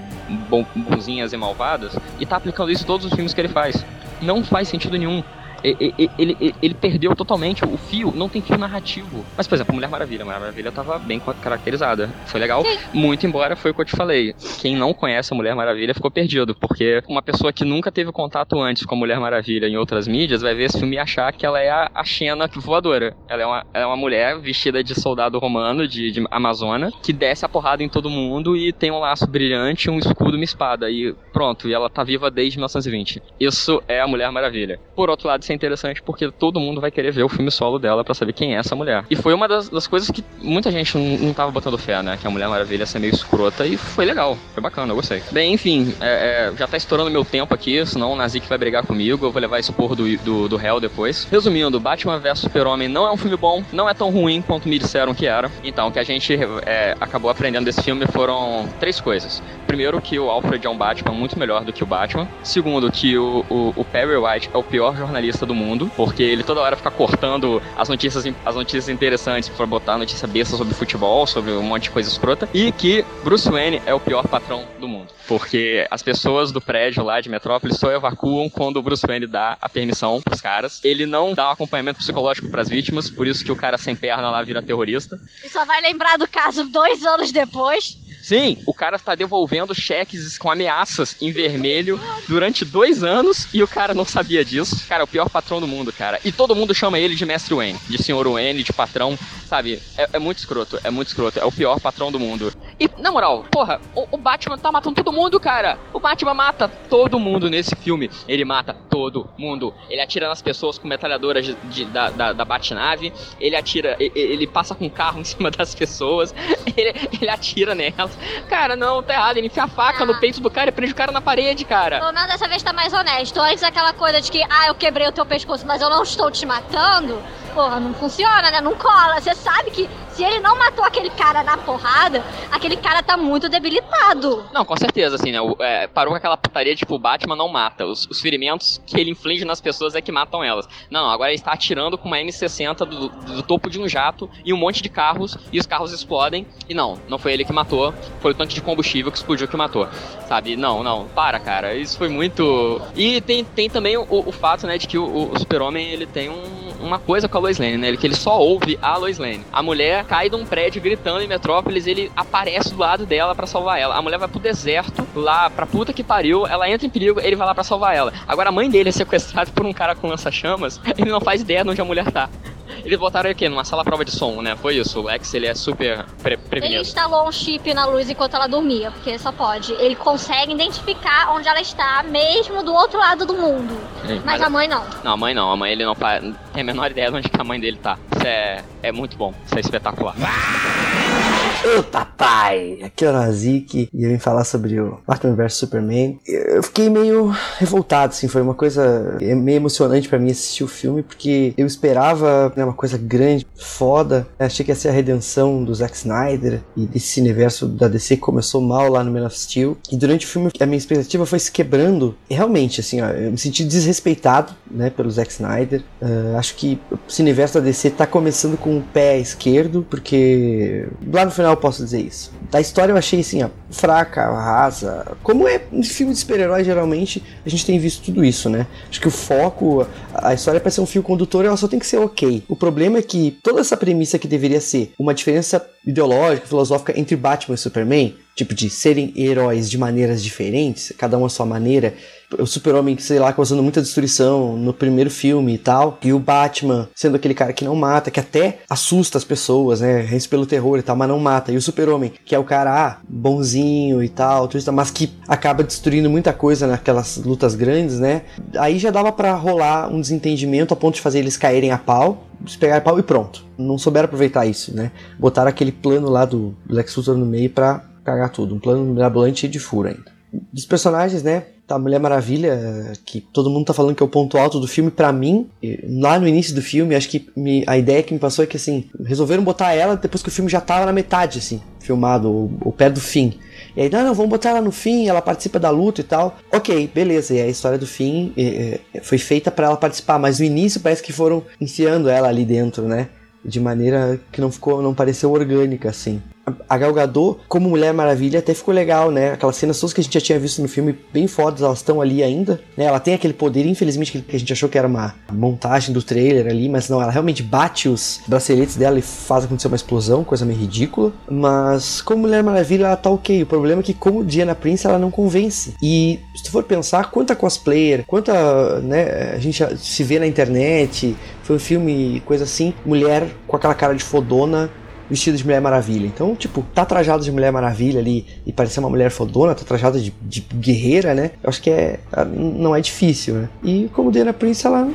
bonzinhas e malvadas, e tá aplicando isso em todos os filmes que ele faz. Não faz sentido nenhum ele, ele, ele, perdeu totalmente o fio, não tem fio narrativo. Mas, por exemplo, Mulher Maravilha, Mulher Maravilha tava bem caracterizada. Foi legal. Sim. Muito embora foi o que eu te falei. Quem não conhece a Mulher Maravilha ficou perdido, porque uma pessoa que nunca teve contato antes com a Mulher Maravilha em outras mídias vai ver esse filme e achar que ela é a, a Xena voadora. Ela é, uma, ela é uma mulher vestida de soldado romano, de, de Amazona, que desce a porrada em todo mundo e tem um laço brilhante, um escudo uma espada. E pronto, e ela tá viva desde 1920. Isso é a Mulher Maravilha. Por outro lado, sem interessante porque todo mundo vai querer ver o filme solo dela para saber quem é essa mulher. E foi uma das, das coisas que muita gente não, não tava botando fé, né? Que a Mulher Maravilha ser meio escrota e foi legal, foi bacana, eu gostei. Bem, enfim, é, é, já tá estourando meu tempo aqui, senão o Nazik vai brigar comigo, eu vou levar esse porro do, do, do Hell depois. Resumindo, Batman vs Super-Homem não é um filme bom, não é tão ruim quanto me disseram que era. Então, o que a gente é, acabou aprendendo desse filme foram três coisas. Primeiro, que o Alfred é um Batman muito melhor do que o Batman. Segundo, que o, o, o Perry White é o pior jornalista do mundo, porque ele toda hora fica cortando as notícias, as notícias interessantes para botar notícia besta sobre futebol, sobre um monte de coisa escrota, e que Bruce Wayne é o pior patrão do mundo, porque as pessoas do prédio lá de Metrópolis só evacuam quando o Bruce Wayne dá a permissão pros caras. Ele não dá um acompanhamento psicológico para as vítimas, por isso que o cara sem perna lá vira terrorista. E só vai lembrar do caso dois anos depois. Sim, o cara está devolvendo cheques com ameaças em vermelho durante dois anos e o cara não sabia disso. Cara, é o pior patrão do mundo, cara. E todo mundo chama ele de Mestre Wayne, de Senhor Wayne, de patrão, sabe? É, é muito escroto, é muito escroto. É o pior patrão do mundo. E, na moral, porra, o, o, Batman tá matando todo mundo, cara. O Batman mata todo mundo nesse filme. Ele mata todo mundo. Ele atira nas pessoas com metralhadoras de, de, da, da, da Batnave. Ele atira, ele, ele, passa com carro em cima das pessoas. [laughs] Ele, ele atira nelas. Cara, não, tá errado. Ele enfia a faca ah. no peito do cara e prende o cara na parede, cara. Pelo menos dessa vez tá mais honesto. Antes aquela coisa de que, ah, eu quebrei o teu pescoço, mas eu não estou te matando porra, não funciona, né? Não cola. Você sabe que se ele não matou aquele cara na porrada, aquele cara tá muito debilitado. Não, com certeza, assim, né? O, é, parou com aquela putaria, tipo, o Batman não mata. Os, os, ferimentos que ele inflige nas pessoas é que matam elas. Não, agora ele está atirando com uma M60 do, do, topo de um jato e um monte de carros, e os carros explodem. E não, não foi ele que matou, foi o tanque de combustível que explodiu que matou. Sabe? Não, não, para, cara. Isso foi muito. E tem, tem também o, o fato, né, de que o, o Super-Homem ele tem um, uma coisa com a Lois Lane, né? Que ele só ouve a Lois Lane. A mulher cai de um prédio gritando em Metrópolis, ele aparece do lado dela para salvar ela. A mulher vai pro deserto, lá pra puta que pariu, ela entra em perigo, ele vai lá para salvar ela. Agora a mãe dele é sequestrada [laughs] por um cara com lança-chamas, ele não faz ideia de onde a mulher tá. Eles botaram aqui numa sala prova de som, né? Foi isso. O X ele é super pre prevenido. Ele instalou um chip na luz enquanto ela dormia, porque só pode. Ele consegue identificar onde ela está, mesmo do outro lado do mundo. Sim, mas, mas, a mãe não. Não, a mãe não. A mãe ele não tem a menor ideia de onde a mãe dele tá. Isso é, é muito bom. Isso é espetacular. Ô papai! Aqui é o Nazik e eu vim falar sobre o Batman vs Superman. Eu fiquei meio revoltado, assim, foi uma coisa meio emocionante para mim assistir o filme, porque eu esperava né, uma coisa grande, foda. achei que ia ser a redenção do Zack Snyder e desse universo da DC que começou mal lá no Man of Steel. E durante o filme a minha expectativa foi se quebrando. E realmente, assim, ó, eu me senti desrespeitado, né, pelo Zack Snyder. Uh, acho que esse universo da DC tá começando com o pé esquerdo, porque lá no final eu posso dizer isso. Da história eu achei assim, ó, fraca, rasa. Como é um filme de super-herói, geralmente, a gente tem visto tudo isso, né? Acho que o foco, a história para ser um fio condutor, ela só tem que ser ok. O problema é que toda essa premissa que deveria ser uma diferença ideológica, filosófica entre Batman e Superman, tipo de serem heróis de maneiras diferentes, cada um a sua maneira. O Super-Homem, sei lá, causando muita destruição no primeiro filme e tal. E o Batman sendo aquele cara que não mata, que até assusta as pessoas, né? Rende pelo terror e tal, mas não mata. E o Super-Homem, que é o cara ah, bonzinho e tal, mas que acaba destruindo muita coisa naquelas lutas grandes, né? Aí já dava para rolar um desentendimento a ponto de fazer eles caírem a pau se pegar pau e pronto. Não souberam aproveitar isso, né? Botaram aquele plano lá do Lex Luthor no meio pra cagar tudo. Um plano mirabolante e de furo ainda. Dos personagens, né? Tá, Mulher Maravilha, que todo mundo tá falando que é o ponto alto do filme, para mim, lá no início do filme, acho que me, a ideia que me passou é que, assim, resolveram botar ela depois que o filme já tava na metade, assim, filmado, ou, ou perto do fim. E aí, não, não, vamos botar ela no fim, ela participa da luta e tal. Ok, beleza, e a história do fim foi feita para ela participar, mas no início parece que foram enfiando ela ali dentro, né? De maneira que não ficou, não pareceu orgânica, assim a Gal Gadot, como Mulher Maravilha, até ficou legal, né? Aquelas cenas todas que a gente já tinha visto no filme, bem fodas, elas estão ali ainda, né? Ela tem aquele poder, infelizmente, que a gente achou que era uma montagem do trailer ali, mas não, ela realmente bate os braceletes dela e faz acontecer uma explosão, coisa meio ridícula. Mas como Mulher Maravilha, ela tá ok. O problema é que, como Diana Prince, ela não convence. E se tu for pensar, quanta cosplayer, quanta, né, a gente se vê na internet, foi um filme, coisa assim, mulher com aquela cara de fodona vestido de Mulher Maravilha. Então, tipo, tá trajado de Mulher Maravilha ali e parecer uma mulher fodona, tá trajada de, de guerreira, né? Eu acho que é, não é difícil, né? E como Diana Prince, ela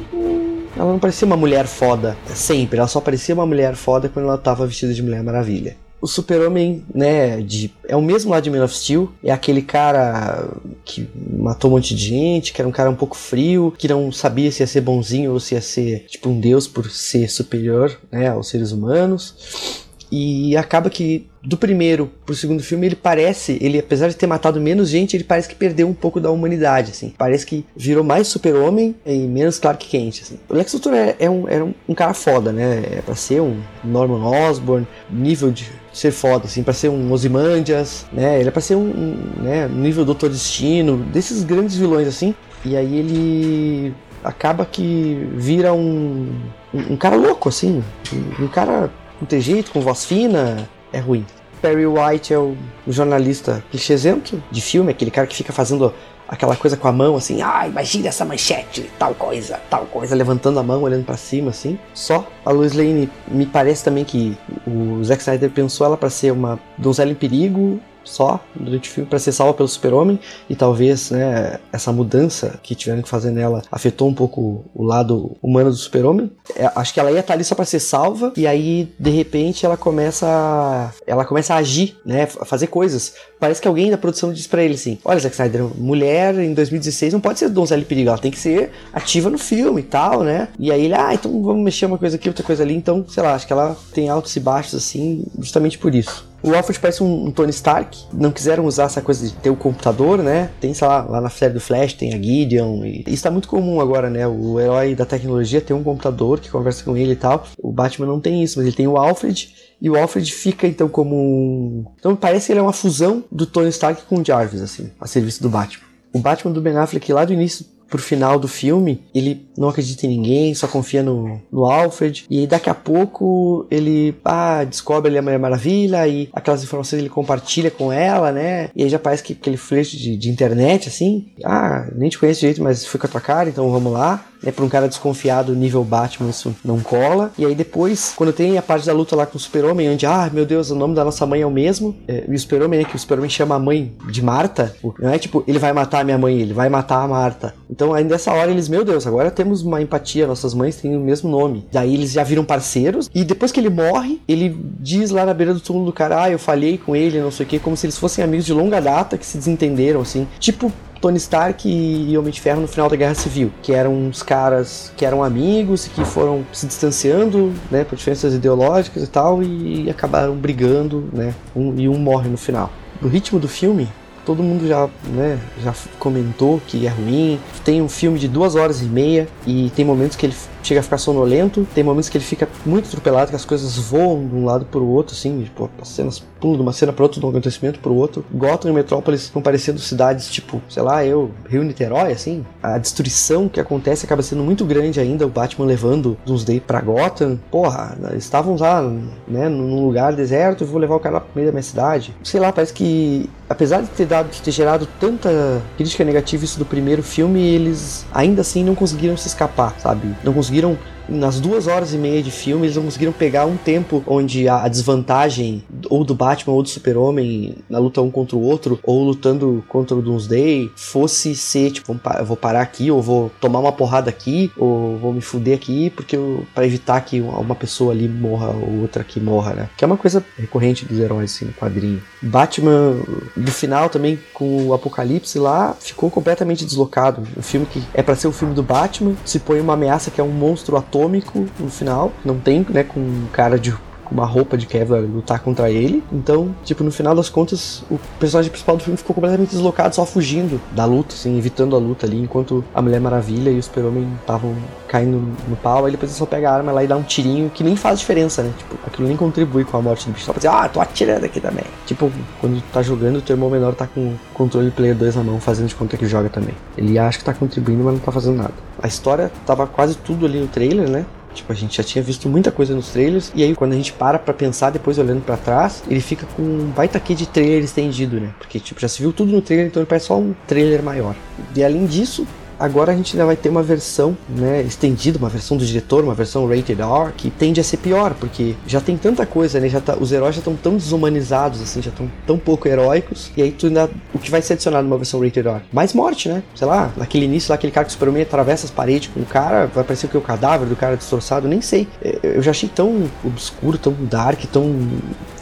ela não parecia uma mulher foda sempre, ela só parecia uma mulher foda quando ela tava vestida de Mulher Maravilha. O Super-Homem, né, de, é o mesmo lá de Man of Steel, é aquele cara que matou um monte de gente, que era um cara um pouco frio, que não sabia se ia ser bonzinho ou se ia ser, tipo, um deus por ser superior, né, aos seres humanos. E acaba que do primeiro pro segundo filme ele parece, ele apesar de ter matado menos gente, ele parece que perdeu um pouco da humanidade, assim. Parece que virou mais super-homem e menos Clark Kent, assim. O Lex Luthor é, é um, era um, um, cara foda, né? É pra ser um Norman Osborn, nível de ser foda, assim, pra ser um Ozymandias, né? Ele é pra ser um, um né, nível Doutor Destino, desses grandes vilões, assim. E aí ele acaba que vira um, um, um cara louco, assim. Um, um cara com trejeito, com voz fina, é ruim. Perry White é o jornalista clichêzento de filme, aquele cara que fica fazendo aquela coisa com a mão assim, ah, imagina essa manchete, tal coisa, tal coisa, levantando a mão, olhando para cima assim. Só a Lois Lane me parece também que o Zack Snyder pensou ela para ser uma donzela em perigo, só durante o filme para ser salva pelo super-homem e talvez né, essa mudança que tiveram que fazer nela afetou um pouco o lado humano do super-homem. É, acho que ela ia estar ali só para ser salva e aí de repente ela começa a, ela começa a agir, né, a fazer coisas. Parece que alguém da produção diz para ele assim: "Olha, Zack Snyder, mulher em 2016 não pode ser donzela perigo, ela tem que ser ativa no filme e tal, né?" E aí ele: "Ah, então vamos mexer uma coisa aqui, outra coisa ali". Então, sei lá, acho que ela tem altos e baixos assim, justamente por isso. O Alfred parece um, um, Tony Stark. Não quiseram usar essa coisa de ter o computador, né? Tem, sei lá, lá na série do Flash tem a Gideon. E isso tá muito comum agora, né? O herói da tecnologia tem um computador que conversa com ele e tal. O Batman não tem isso, mas ele tem o Alfred. E o Alfred fica então como um. Então parece que ele é uma fusão do Tony Stark com o Jarvis, assim, a serviço do Batman. O Batman do Ben Affleck lá do início pro final do filme, ele não acredita em ninguém, só confia no, no Alfred. E daqui a pouco ele ah, descobre ele a Mulher Maravilha e aquelas informações ele compartilha com ela, né? E aí já parece que aquele flerte de, de internet, assim. Ah, nem te conheço direito, mas fui com a tua cara, então vamos lá né, pra um cara desconfiado nível Batman, isso não cola. E aí depois, quando tem a parte da luta lá com o Super-Homem, onde, ah, meu Deus, o nome da nossa mãe é o mesmo, é, e o Super-Homem, né, que o Super-Homem chama a mãe de Marta, não é tipo, ele vai matar a minha mãe, ele vai matar a Marta. Então aí nessa hora eles, meu Deus, agora temos uma empatia, nossas mães têm o mesmo nome. Daí eles já viram parceiros, e depois que ele morre, ele diz lá na beira do túmulo do cara, ah, eu falhei com ele, não sei o que, como se eles fossem amigos de longa data que se desentenderam, assim. Tipo, Tony Stark e Homem de Ferro no final da Guerra Civil, que eram uns caras que eram amigos, que foram se distanciando, né, por diferenças ideológicas e tal, e acabaram brigando, né, um, e um morre no final. No ritmo do filme, todo mundo já, né, já comentou que é ruim. Tem um filme de duas horas e meia e tem momentos que ele chega a ficar sonolento, tem momentos que ele fica muito atropelado, que as coisas voam de um lado para o outro, assim, tipo, as cenas pulam de uma cena para outra, de um acontecimento para o outro. Gotham e Metrópolis estão parecendo cidades, tipo, sei lá, eu, Rio Niterói, assim. A destruição que acontece acaba sendo muito grande ainda, o Batman levando Doomsday para Gotham. Porra, estavam lá, né, num lugar deserto, vou levar o cara pro meio da minha cidade. Sei lá, parece que apesar de ter dado de ter gerado tanta crítica negativa isso do primeiro filme, eles ainda assim não conseguiram se escapar, sabe? Não conseguiram conseguiram nas duas horas e meia de filme, eles não conseguiram pegar um tempo onde a, desvantagem ou do Batman ou do Super-Homem na luta um contra o outro, ou lutando contra o Doomsday, fosse ser, tipo, vou parar aqui, ou vou tomar uma porrada aqui, ou vou me fuder aqui, porque para evitar que uma pessoa ali morra ou outra aqui morra, né? Que é uma coisa recorrente dos heróis, assim, no quadrinho. Batman, no final também, com o Apocalipse lá, ficou completamente deslocado. Um filme que é para ser o filme do Batman, se põe uma ameaça que é um monstro atômico no final. Não tem, né, com um cara de uma roupa de Kevlar lutar contra ele. Então, tipo, no final das contas, o personagem principal do filme ficou completamente deslocado, só fugindo da luta, assim, evitando a luta ali, enquanto a Mulher Maravilha e o Super-Homem estavam caindo no pau. Aí depois ele só pega a arma lá e dá um tirinho que nem faz diferença, né? Tipo, aquilo nem contribui com a morte do bicho. Só pra dizer, ah, tô atirando aqui também. Tipo, quando tá jogando, o teu irmão menor tá com o controle Player 2 na mão, fazendo de conta que joga também. Ele acha que tá contribuindo, mas não tá fazendo nada. A história tava quase tudo ali no trailer, né? Tipo, a gente já tinha visto muita coisa nos trailers, e aí quando a gente para pra pensar, depois olhando para trás, ele fica com um baita aqui de trailer estendido, né? Porque, tipo, já se viu tudo no trailer, então ele parece só um trailer maior. E além disso, Agora a gente ainda vai ter uma versão né, estendida, uma versão do diretor, uma versão rated R, que tende a ser pior, porque já tem tanta coisa, né? Já tá, os heróis já estão tão desumanizados, assim, já estão tão pouco heróicos. E aí tu ainda. O que vai ser adicionado numa versão rated R? Mais morte, né? Sei lá, naquele início lá, aquele cara que o Superman atravessa as paredes com o cara, vai parecer que é o cadáver do cara destroçado, nem sei. É, eu já achei tão obscuro, tão dark, tão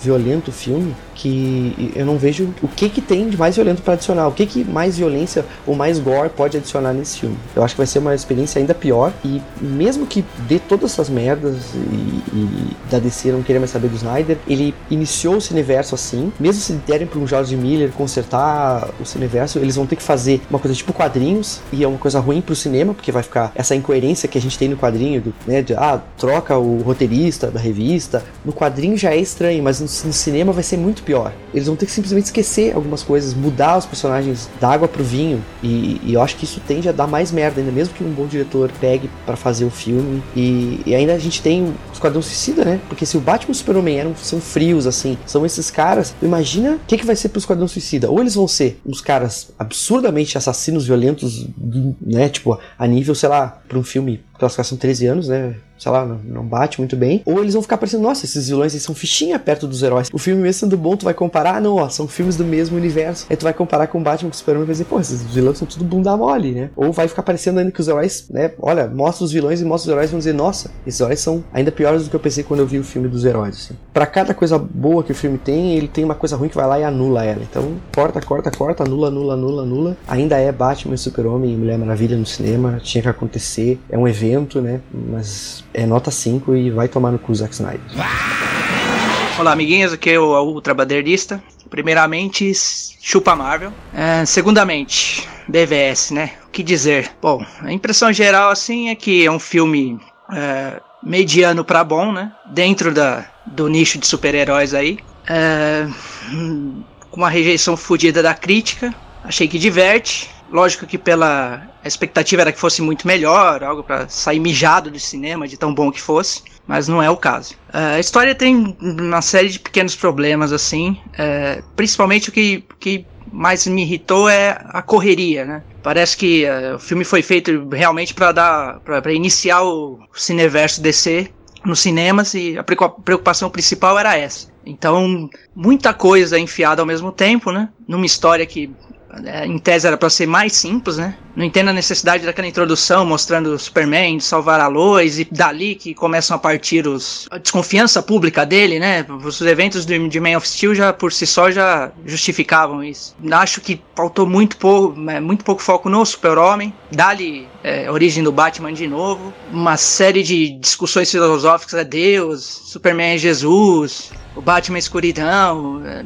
violento o filme que eu não vejo o que que tem de mais violento para adicionar, o que que mais violência ou mais gore pode adicionar nesse filme. Eu acho que vai ser uma experiência ainda pior e mesmo que dê todas essas merdas e, e da DC não querer mais saber do Snyder, ele iniciou o Cineverso assim, mesmo se derem para um George Miller consertar o Cineverso, eles vão ter que fazer uma coisa tipo quadrinhos e é uma coisa ruim pro cinema, porque vai ficar essa incoerência que a gente tem no quadrinho, do, né, de, ah, troca o roteirista da revista, no quadrinho já é estranho, mas no, no cinema vai ser muito pior. Eles vão ter que simplesmente esquecer algumas coisas, mudar os personagens da água pro vinho. E, e eu acho que isso tende a dar mais merda ainda, mesmo que um bom diretor pegue para fazer o filme. E, e, ainda a gente tem o Esquadrão Suicida, né? Porque se o Batman e o Super-Homem eram, são frios, assim, são esses caras, imagina o que, que vai ser pro Esquadrão Suicida. Ou eles vão ser uns caras absurdamente assassinos violentos, né? Tipo, a nível, sei lá, pra um filme classificação 13 anos, né? sei lá, não, não, bate muito bem. Ou eles vão ficar parecendo, nossa, esses vilões eles são fichinha perto dos heróis. O filme mesmo sendo bom, tu vai comparar, ah, não, ó, são filmes do mesmo universo. Aí tu vai comparar com Batman com Superman e vai dizer, pô, esses vilões são tudo bunda mole, né? Ou vai ficar parecendo ainda que os heróis, né, olha, mostra os vilões e mostra os heróis e vão dizer, nossa, esses heróis são ainda piores do que eu pensei quando eu vi o filme dos heróis, assim. Pra cada coisa boa que o filme tem, ele tem uma coisa ruim que vai lá e anula ela. Então, corta, corta, corta, anula, anula, anula, anula. Ainda é Batman, Super-Homem e Mulher Maravilha no cinema, tinha que acontecer, é um evento, né, mas é nota 5 e vai tomar no cu Zack Snyder. Olá, amiguinhos, aqui é o Ultra Baderista. Primeiramente, chupa Marvel. É, segundamente, BVS, né? O que dizer? Bom, a impressão geral, assim, é que é um filme é, mediano para bom, né? Dentro da, do nicho de super-heróis aí. É, com uma rejeição fodida da crítica. Achei que diverte. Lógico que pela a expectativa era que fosse muito melhor, algo para sair mijado do cinema, de tão bom que fosse, mas não é o caso. Uh, a história tem uma série de pequenos problemas, assim, uh, principalmente o que, que mais me irritou é a correria, né? Parece que uh, o filme foi feito realmente para dar, para iniciar o cineverso DC nos cinemas e a preocupação principal era essa. Então, muita coisa enfiada ao mesmo tempo, né? Numa história que em tese era para ser mais simples, né? Não entendo a necessidade daquela introdução mostrando o Superman de salvar a Lois e dali que começam a partir os, a desconfiança pública dele, né? Os eventos de Man of Steel já por si só já justificavam isso. Acho que faltou muito pouco, é, muito pouco foco no Super-Homem. Dali é, origem do Batman de novo, uma série de discussões filosóficas é Deus, Superman é Jesus, o Batman escuridão. É,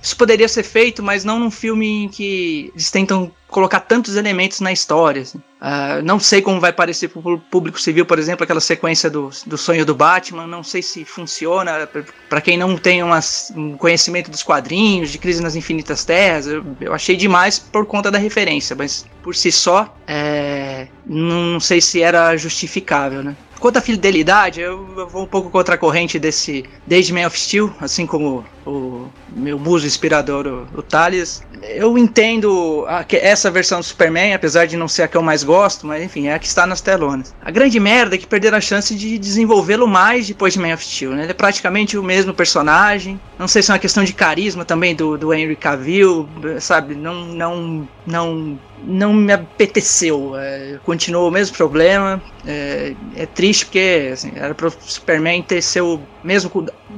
isso poderia ser feito, mas não num filme em que eles tentam colocar tantos elementos na história. Assim. Uh, não sei como vai parecer para o público civil, por exemplo, aquela sequência do, do sonho do Batman. Não sei se funciona. Para quem não tem umas, um conhecimento dos quadrinhos, de Crise nas Infinitas Terras, eu, eu, achei demais por conta da referência, mas por si só, é, não sei se era justificável, né? Quanto à fidelidade, eu, vou um pouco contra a corrente desse desde Man of Steel, assim como o meu muso inspirador, o, o Thales. Eu entendo a, essa versão do Superman, apesar de não ser a que eu mais gosto, mas enfim, é a que está nas telonas. A grande merda é que perderam a chance de desenvolvê-lo mais depois de Man of Steel, né? Ele é praticamente o mesmo personagem. Não sei se é uma questão de carisma também do, do Henry Cavill, sabe? Não, não, não não me apeteceu. É, continuou o mesmo problema. É, é triste porque assim, era para o Superman ter seu mesmo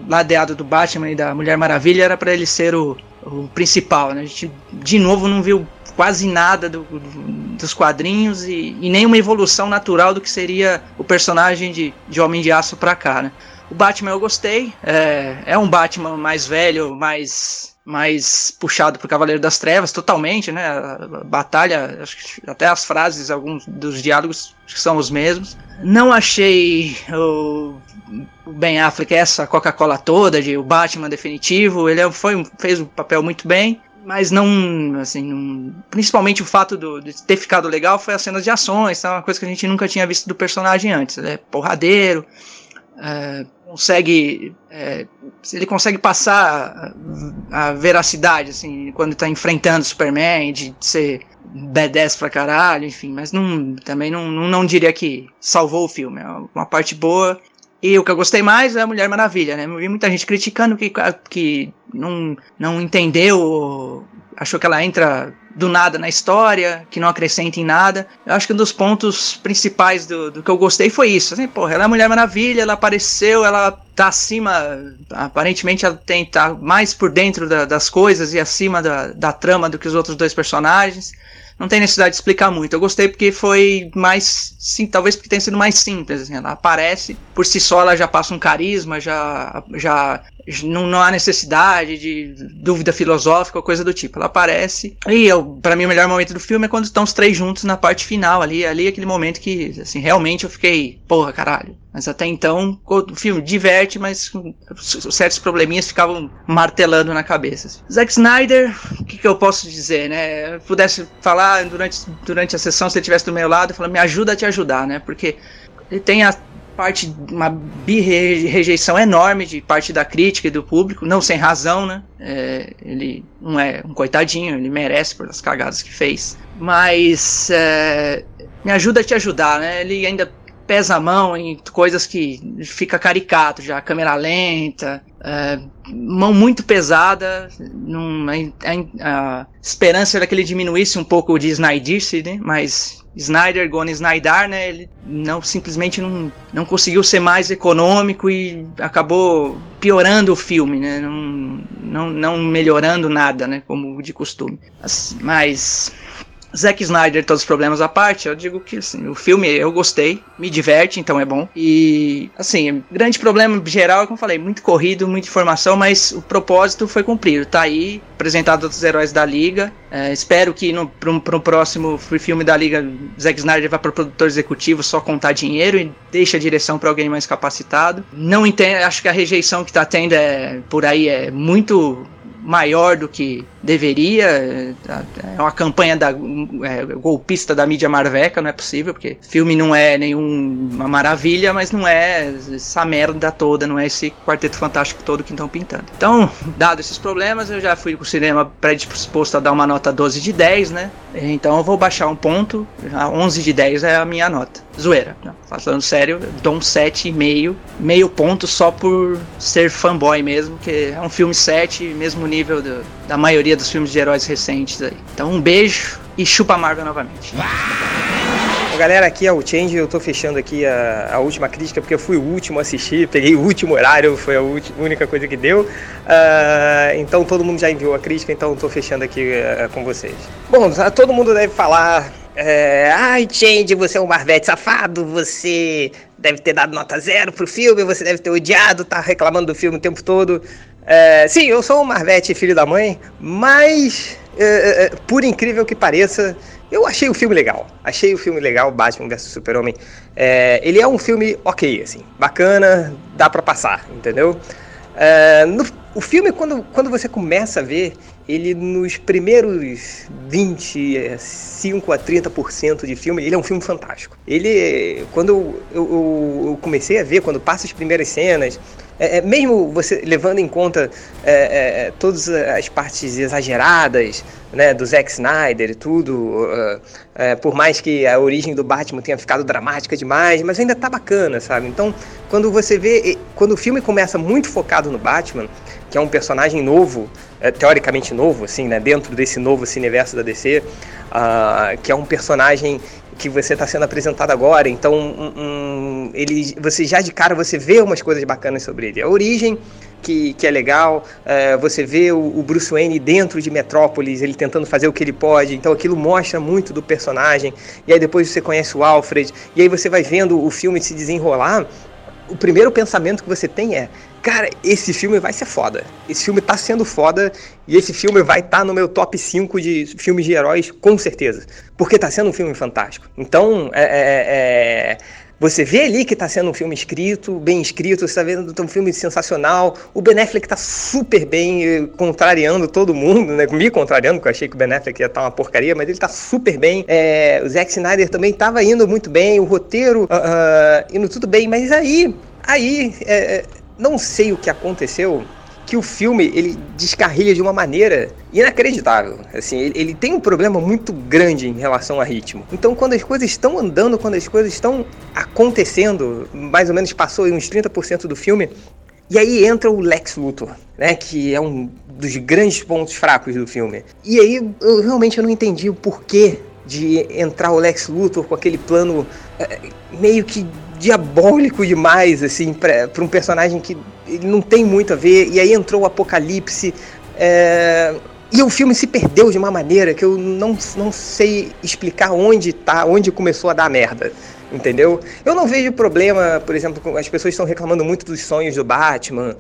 ladeado do Batman e da Mulher Maravilha era para ele ser o, o principal. Né? A gente de novo não viu quase nada do, do, dos quadrinhos e, e nenhuma evolução natural do que seria o personagem de, de Homem de Aço para cá. Né? O Batman eu gostei. É, é um Batman mais velho, mais mais puxado pro Cavaleiro das Trevas, totalmente, né? A batalha, até as frases, alguns dos diálogos são os mesmos. Não achei o, Ben Affleck essa Coca-Cola toda de o Batman definitivo. Ele é, foi, fez o papel muito bem, mas não, assim, não, principalmente o fato do, de ter ficado legal foi as cenas de ações, é uma coisa que a gente nunca tinha visto do personagem antes. É porradeiro, é, consegue é, ele consegue passar a, a veracidade assim quando está enfrentando Superman de ser badass pra caralho enfim mas não também não, não, não diria que salvou o filme é uma parte boa e o que eu gostei mais é a Mulher Maravilha, né? Eu vi muita gente criticando que, que não, não entendeu, achou que ela entra do nada na história, que não acrescenta em nada. Eu acho que um dos pontos principais do, do que eu gostei foi isso. Assim, porra, ela é Mulher Maravilha, ela apareceu, ela tá acima. Aparentemente ela tem tá mais por dentro da, das coisas e acima da, da trama do que os outros dois personagens. Não tem necessidade de explicar muito. Eu gostei porque foi mais. Sim, talvez porque tenha sido mais simples. Assim, ela aparece, por si só ela já passa um carisma, já, já não, não há necessidade de dúvida filosófica ou coisa do tipo. Ela aparece. E para mim, o melhor momento do filme é quando estão os três juntos na parte final ali. Ali é aquele momento que, assim, realmente eu fiquei, porra, caralho. Mas até então, o filme diverte, mas certos probleminhas ficavam martelando na cabeça. Assim. Zack Snyder, o que, que, eu posso dizer, né? Eu pudesse falar durante, durante a sessão, se ele estivesse do meu lado, eu me ajuda a te ajudar, né? Porque ele tem a parte, uma bi-rejeição enorme de parte da crítica e do público, não sem razão, né? É, ele não é um coitadinho, ele merece pelas cagadas que fez. Mas é, me ajuda a te ajudar, né? Ele ainda pesa a mão em coisas que fica caricato já, câmera lenta, é, mão muito pesada, num, a, a, a, esperança era que ele diminuísse um pouco de Snydice, né? Mas Snyder, Gone Snyder, né? Ele não simplesmente não, não conseguiu ser mais econômico e acabou piorando o filme, né? Não, não, não melhorando nada, né? Como de costume. Mas Zack Snyder, todos os problemas à parte, eu digo que assim, o filme eu gostei, me diverte, então é bom. E assim, grande problema geral, como eu falei, muito corrido, muita informação, mas o propósito foi cumprido. Tá aí, apresentado outros heróis da Liga. É, espero que no pro, pro próximo filme da Liga, Zack Snyder vá para produtor executivo só contar dinheiro e deixa a direção para alguém mais capacitado. Não entendo, acho que a rejeição que tá tendo é por aí é muito maior do que deveria. É uma campanha da é, golpista da mídia marveca, não é possível, porque filme não é nenhuma maravilha, mas não é essa merda toda, não é esse quarteto fantástico todo que estão pintando. Então, dado esses problemas, eu já fui pro cinema predisposto a dar uma nota 12 de 10, né? Então eu vou baixar um ponto, 11 de 10 é a minha nota. Zoeira, não, falando sério, dou um 7,5, meio ponto só por ser fanboy mesmo, que é um filme 7, mesmo nível do, da maioria dos filmes de heróis recentes aí. Então um beijo e chupa Marvel novamente. Galera, aqui é o Change, eu tô fechando aqui a, a, última crítica, porque eu fui o último a assistir, peguei o último horário, foi a única coisa que deu. Uh, então todo mundo já enviou a crítica, então tô fechando aqui uh, com vocês. Bom, todo mundo deve falar é, Ai, Change, você é um Marvete safado, você deve ter dado nota zero pro filme, você deve ter odiado, tá reclamando do filme o tempo todo. É, sim, eu sou um Marvete, filho da mãe, mas, é, é, é, por incrível que pareça, eu achei o filme legal. Achei o filme legal, Batman vs Super-Homem. É, ele é um filme ok, assim, bacana, dá pra passar, entendeu? É, no, o filme, quando, quando você começa a ver, ele nos primeiros 25 a 30% de filme, ele é um filme fantástico. Ele, quando eu, eu, eu comecei a ver, quando passa as primeiras cenas, é, é, mesmo você levando em conta é, é, é todas as partes exageradas né, do Zack Snyder e tudo, uh, por mais que a origem do Batman tenha ficado dramática demais, mas ainda tá bacana, sabe? Então, quando você vê, quando o filme começa muito focado no Batman, que é um personagem novo, é, teoricamente novo, assim, né, dentro desse novo cineverso da DC, uh, que é um personagem que você está sendo apresentado agora. Então, um, ele, você já de cara você vê umas coisas bacanas sobre ele. A origem que, que é legal, é, você vê o, o, Bruce Wayne dentro de Metrópolis, ele tentando fazer o que ele pode. Então, aquilo mostra muito do personagem. E aí depois você conhece o Alfred. E aí você vai vendo o filme se desenrolar. O primeiro pensamento que você tem é: Cara, esse filme vai ser foda. Esse filme tá sendo foda e esse filme vai estar tá no meu top 5 de filmes de heróis, com certeza. Porque tá sendo um filme fantástico. Então, é, é, é você vê ali que está sendo um filme escrito, bem escrito, você está vendo um filme sensacional. O Ben Affleck está super bem, eh, contrariando todo mundo, né? Me contrariando, porque eu achei que o Ben Affleck ia estar tá uma porcaria, mas ele está super bem. É, o Zack Snyder também estava indo muito bem, o roteiro uh, uh, indo tudo bem, mas aí, aí, é, não sei o que aconteceu, que o filme ele descarrilha de uma maneira inacreditável. Assim, ele, ele, tem um problema muito grande em relação a ritmo. Então, quando as coisas estão andando, quando as coisas estão acontecendo, mais ou menos passou uns 30% do filme, e aí entra o Lex Luthor, né, que é um dos grandes pontos fracos do filme. E aí eu realmente não entendi o porquê de entrar o Lex Luthor com aquele plano é, meio que diabólico demais, assim, para um personagem que não tem muito a ver. E aí entrou o Apocalipse. É, e o filme se perdeu de uma maneira que eu não, não sei explicar onde tá, onde começou a dar merda. entendeu? Eu não vejo problema, por exemplo, as pessoas estão reclamando muito dos sonhos do Batman.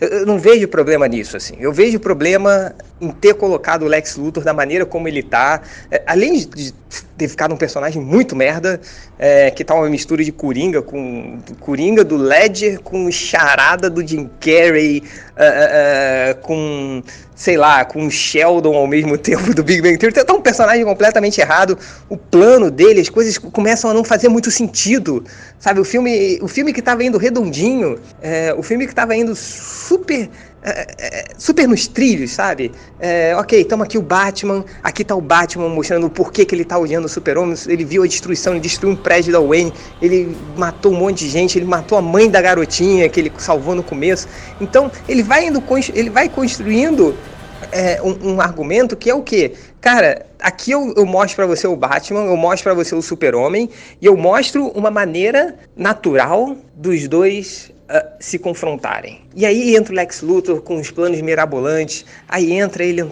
eu, eu não vejo problema nisso, assim. Eu vejo problema em ter colocado o Lex Luthor da maneira como ele tá. É, além de ter ficado um personagem muito merda, é, que tá uma mistura de Coringa com Coringa do Ledger com charada do Jim Carrey, ah, ah, com sei lá, com Sheldon ao mesmo [laughs] tempo do Big Bang Theory. Tá um personagem completamente errado. O plano dele, as coisas começam a não fazer muito sentido. Sabe, o filme, o filme que tava indo redondinho, é, o filme que tava indo super. É, é, super nos trilhos, sabe? É, ok, estamos aqui o Batman, aqui tá o Batman mostrando o porquê que ele tá odiando o super-homem, ele viu a destruição, ele destruiu um prédio da Wayne, ele matou um monte de gente, ele matou a mãe da garotinha que ele salvou no começo. Então, ele vai indo, ele vai construindo é, um, um argumento que é o quê? Cara, aqui eu, eu mostro pra você o Batman, eu mostro pra você o Super-Homem, e eu mostro uma maneira natural dos dois ah, se confrontarem. E aí entra o Lex Luthor com os planos mirabolantes, aí entra ele,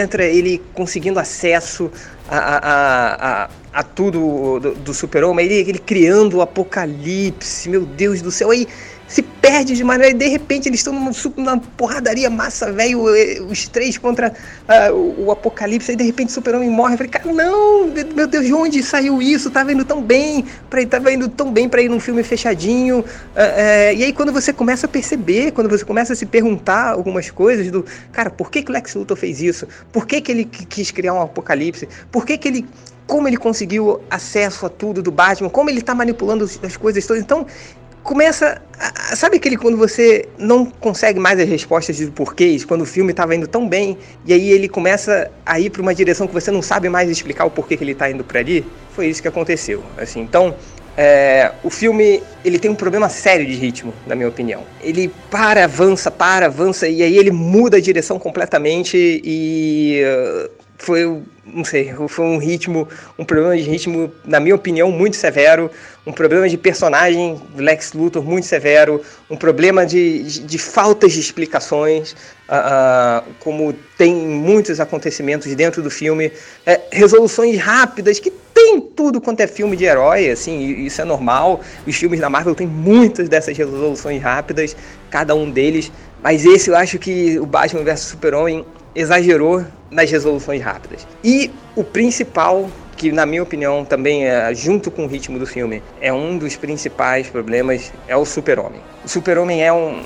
entra ele conseguindo acesso a, a, a, a, a tudo do, do Super-Homem, ele, ele criando o apocalipse, meu Deus do céu, aí se perde de maneira. E de repente eles estão numa, numa porradaria massa, velho. Os três contra ah, o, o Apocalipse. Aí de repente o Super-Homem morre. Eu falei, cara, não, meu Deus, de onde saiu isso? Tava indo tão bem. Pra, tava indo tão bem pra ir num filme fechadinho. ah, eh, e aí quando você começa a perceber, quando você começa a se perguntar algumas coisas do. Cara, por que, que o Lex Luthor fez isso? Por que, que ele qui- quis criar um Apocalipse? Por que, que ele. Como ele conseguiu acesso a tudo do Batman? Como ele tá manipulando as coisas todas? Então, começa. Sabe aquele quando você não consegue mais as respostas de porquês, quando o filme estava indo tão bem, e aí ele começa a ir para uma direção que você não sabe mais explicar o porquê que ele está indo para ali? Foi isso que aconteceu. Assim, então. é, o filme ele tem um problema sério de ritmo, na minha opinião. Ele para, avança, para, avança e aí ele muda a direção completamente e uh, foi, não sei, foi um ritmo, um problema de ritmo, na minha opinião, muito severo, um problema de personagem Lex Luthor muito severo, um problema de, de, de faltas de explicações, ah, ah, como tem muitos acontecimentos dentro do filme, é, resoluções rápidas que tem tudo quanto é filme de herói, assim, isso é normal. Os filmes da Marvel têm muitas dessas resoluções rápidas, cada um deles, mas esse eu acho que o Batman vs Super-Homem exagerou nas resoluções rápidas. E o principal, que na minha opinião também é junto com o ritmo do filme, é um dos principais problemas, é o Super-Homem. O Super-Homem é um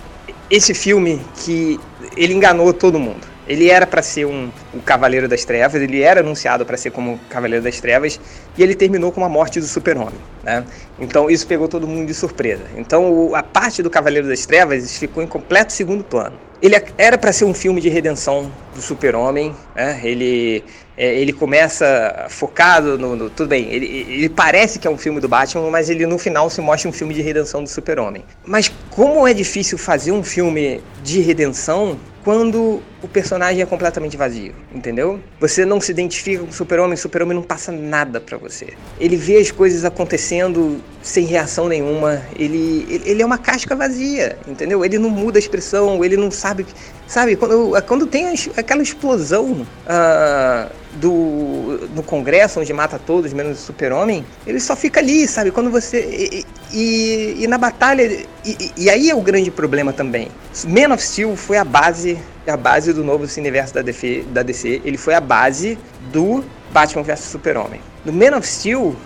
esse filme que ele enganou todo mundo. Ele era para ser um, o Cavaleiro das Trevas, ele era anunciado para ser como Cavaleiro das Trevas, e ele terminou com a morte do Super-Homem. Né? Então isso pegou todo mundo de surpresa. Então o- a parte do Cavaleiro das Trevas ficou em completo segundo plano. Ele era para ser um filme de redenção do Super-Homem, né? ele, é, ele começa focado no, no- Tudo bem, ele, ele parece que é um filme do Batman, mas ele no final se mostra um filme de redenção do Super-Homem. Mas como é difícil fazer um filme de redenção quando o personagem é completamente vazio, entendeu? Você não se identifica com o Super-Homem, o Super-Homem não passa nada pra você. Ele vê as coisas acontecendo sem reação nenhuma, ele, ele, é uma casca vazia, entendeu? Ele não muda a expressão, ele não sabe. Sabe, quando, quando tem aquela explosão ah, do, no Congresso, onde mata todos, menos o Super-Homem, ele só fica ali, sabe? Quando você. E, e- na batalha. E, e- aí é o grande problema também. Man of Steel foi a base, a base do novo universo da DC, da DC. Ele foi a base do Batman vs Super-Homem. No Man of Steel,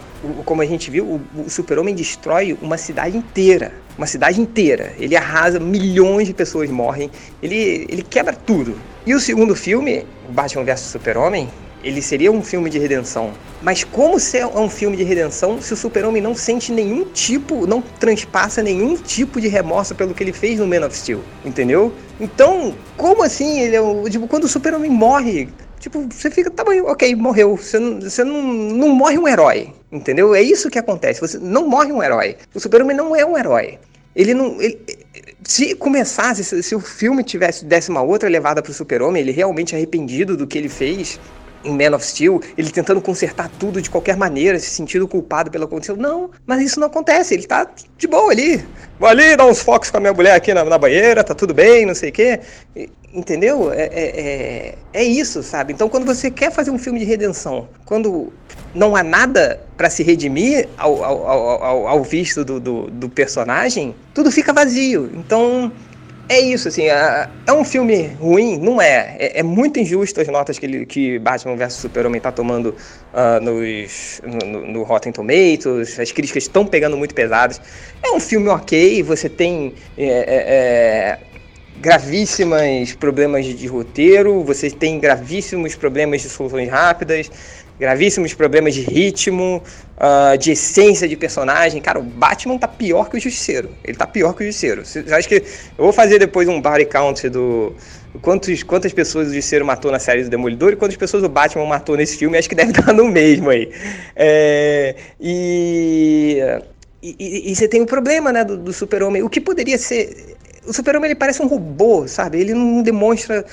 como a gente viu, o, o Super-Homem destrói uma cidade inteira. Uma cidade inteira. Ele arrasa, milhões de pessoas morrem. Ele, ele quebra tudo. E o segundo filme, Batman vs Super-Homem, ele seria um filme de redenção. Mas como ser um filme de redenção se o Super-Homem não sente nenhum tipo, não transpassa nenhum tipo de remorso pelo que ele fez no Man of Steel, entendeu? Então, como assim ele é tipo, quando o Super-Homem morre, tipo, você fica, tá bom, ok, morreu. Você, não, você não, não morre um herói, entendeu? É isso que acontece. Você não morre um herói. O Super-Homem não é um herói. Ele não. ele- se começasse, se, se o filme tivesse desse uma outra levada pro Super-Homem, ele realmente arrependido do que ele fez, em Man of Steel, ele tentando consertar tudo de qualquer maneira, se sentindo culpado pelo que aconteceu. Não, mas isso não acontece, ele tá de boa ali. Vou ali dar uns focos com a minha mulher aqui na, na banheira, tá tudo bem, não sei o quê. Entendeu? É, é, é, é, isso, sabe? Então, quando você quer fazer um filme de redenção, quando não há nada para se redimir ao, ao, ao, ao visto do, do, do, personagem, tudo fica vazio. Então, é isso, assim, é, um filme ruim? Não é. é. é. muito injusto as notas que, ele, que Batman vs Super-Homem tá tomando uh, nos, no, no Rotten Tomatoes, as críticas estão pegando muito pesadas. É um filme ok, você tem é, é, é gravíssimos problemas de roteiro, você tem gravíssimos problemas de soluções rápidas, gravíssimos problemas de ritmo, uh, de essência de personagem. Cara, o Batman tá pior que o Justiceiro. Ele tá pior que o Justiceiro. Você acha que. Eu vou fazer depois um body count do. Quantos, quantas pessoas o Justiceiro matou na série do Demolidor e quantas pessoas o Batman matou nesse filme? Acho que deve [laughs] estar no mesmo aí. É, e, e, e, você tem o problema né, do, do Super-Homem. O que poderia ser o Super-Homem ele parece um robô, sabe? Ele não demonstra.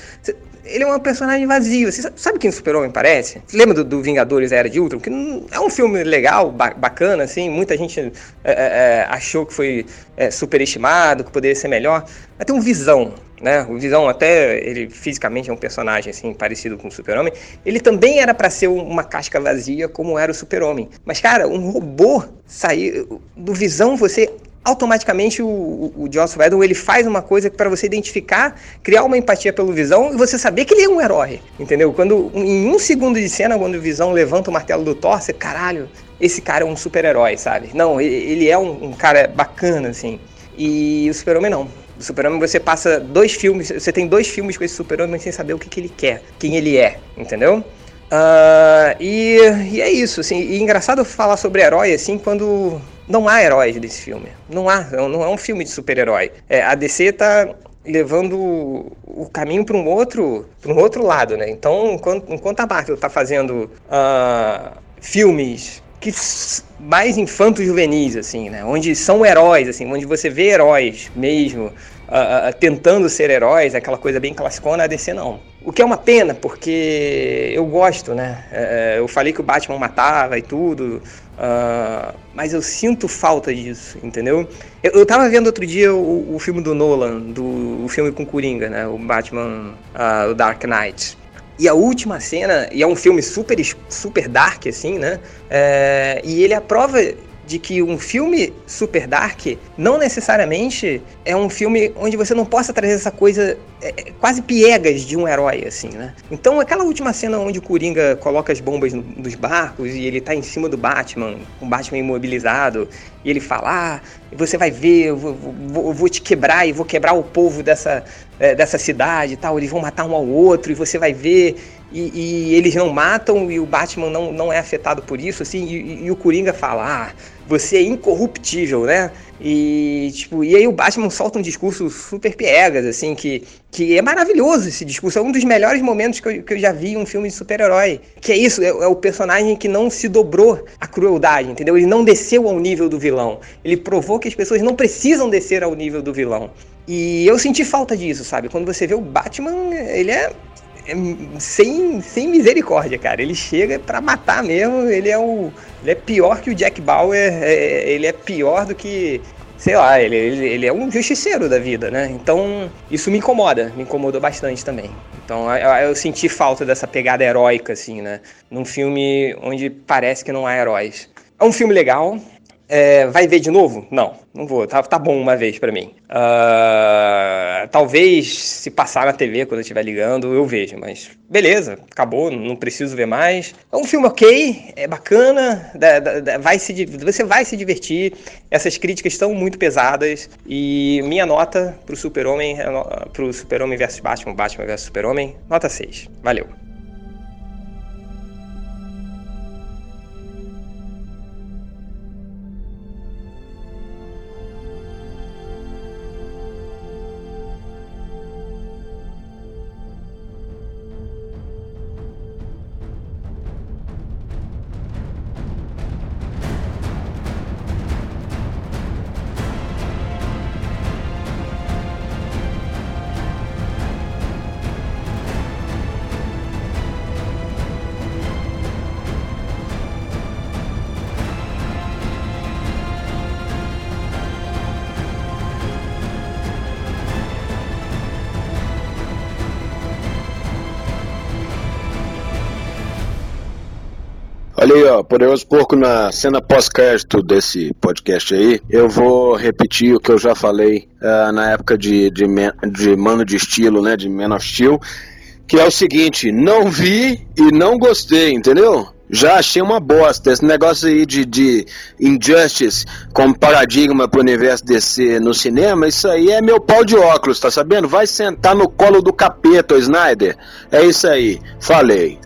Ele é um personagem vazio. Você sabe quem o Super-Homem parece? Você lembra do, do, Vingadores Era de Ultron? Que é um filme legal, ba bacana, assim. Muita gente é, é, achou que foi é, superestimado, que poderia ser melhor. Mas tem um Visão, né? O Visão até ele fisicamente é um personagem assim parecido com o Super-Homem. Ele também era para ser uma casca vazia como era o Super-Homem. Mas cara, um robô sair do Visão você automaticamente o, o, Joss Whedon ele faz uma coisa para você identificar, criar uma empatia pelo Visão e você saber que ele é um herói, entendeu? Quando em um segundo de cena, quando o Visão levanta o martelo do Thor, você, caralho, esse cara é um super-herói, sabe? Não, ele é um, um cara bacana, assim. E o Super-Homem não. O Super-Homem você passa dois filmes, você tem dois filmes com esse Super-Homem sem saber o que, que ele quer, quem ele é, entendeu? Uh, e, e, é isso, assim, e engraçado falar sobre herói, assim, quando não há heróis desse filme. Não há, não é um filme de super-herói. É, a DC tá levando o caminho para um outro para um outro lado, né? Então, enquanto, enquanto a Marvel está fazendo uh, filmes que mais infantos juvenis assim, né? Onde são heróis, assim, onde você vê heróis mesmo uh, uh, tentando ser heróis, aquela coisa bem classicona, a DC não. O que é uma pena, porque eu gosto, né? Uh, eu falei que o Batman matava e tudo, Uh, mas eu sinto falta disso, entendeu? Eu, eu tava vendo outro dia o, o filme do Nolan, do o filme com Coringa, né? O Batman, uh, o Dark Knight. E a última cena, e é um filme super, super dark, assim, né? É, e ele aprova de que um filme super dark não necessariamente é um filme onde você não possa trazer essa coisa é, é, quase piegas de um herói, assim, né? Então, aquela última cena onde o Coringa coloca as bombas no, nos barcos e ele tá em cima do Batman, o Batman imobilizado, e ele fala: Ah, você vai ver, eu vou, vou, vou te quebrar e vou quebrar o povo dessa, é, dessa cidade e tal, eles vão matar um ao outro e você vai ver e, e, eles não matam e o Batman não, não é afetado por isso, assim, e, e, o Coringa fala, ah, você é incorruptível, né? E, tipo, e aí o Batman solta um discurso super piegas, assim, que, que é maravilhoso esse discurso, é um dos melhores momentos que eu, que eu já vi em um filme de super-herói. Que é isso, é, é o personagem que não se dobrou à crueldade, entendeu? Ele não desceu ao nível do vilão. Ele provou que as pessoas não precisam descer ao nível do vilão. E eu senti falta disso, sabe? Quando você vê o Batman, ele é sem, sem misericórdia, cara. Ele chega para matar mesmo. Ele é o. Ele é pior que o Jack Bauer. É, ele é pior do que. Sei lá, ele, ele, ele, é um justiceiro da vida, né? Então, isso me incomoda, me incomodou bastante também. Então, eu, eu senti falta dessa pegada heróica, assim, né? Num filme onde parece que não há heróis. É um filme legal, é, vai ver de novo? Não, não vou. Tá, tá bom uma vez para mim. Uh, talvez se passar na TV quando eu estiver ligando, eu vejo. Mas beleza, acabou, não preciso ver mais. É um filme ok, é bacana, vai se, você vai se divertir. Essas críticas estão muito pesadas. E minha nota pro Super-Homem, é pro Super-Homem vs Batman, Batman vs Super-Homem, nota 6. Valeu. Aí, ó, Poderoso Porco na cena pós-crédito desse podcast aí, eu vou repetir o que eu já falei uh, na época de, de, de Mano de Estilo, né, de Man of Steel, que é o seguinte, não vi e não gostei, entendeu? Já achei uma bosta. Esse negócio aí de, de Injustice como paradigma pro universo DC no cinema, isso aí é meu pau de óculos, tá sabendo? Vai sentar no colo do capeta, Snyder. É isso aí. Falei.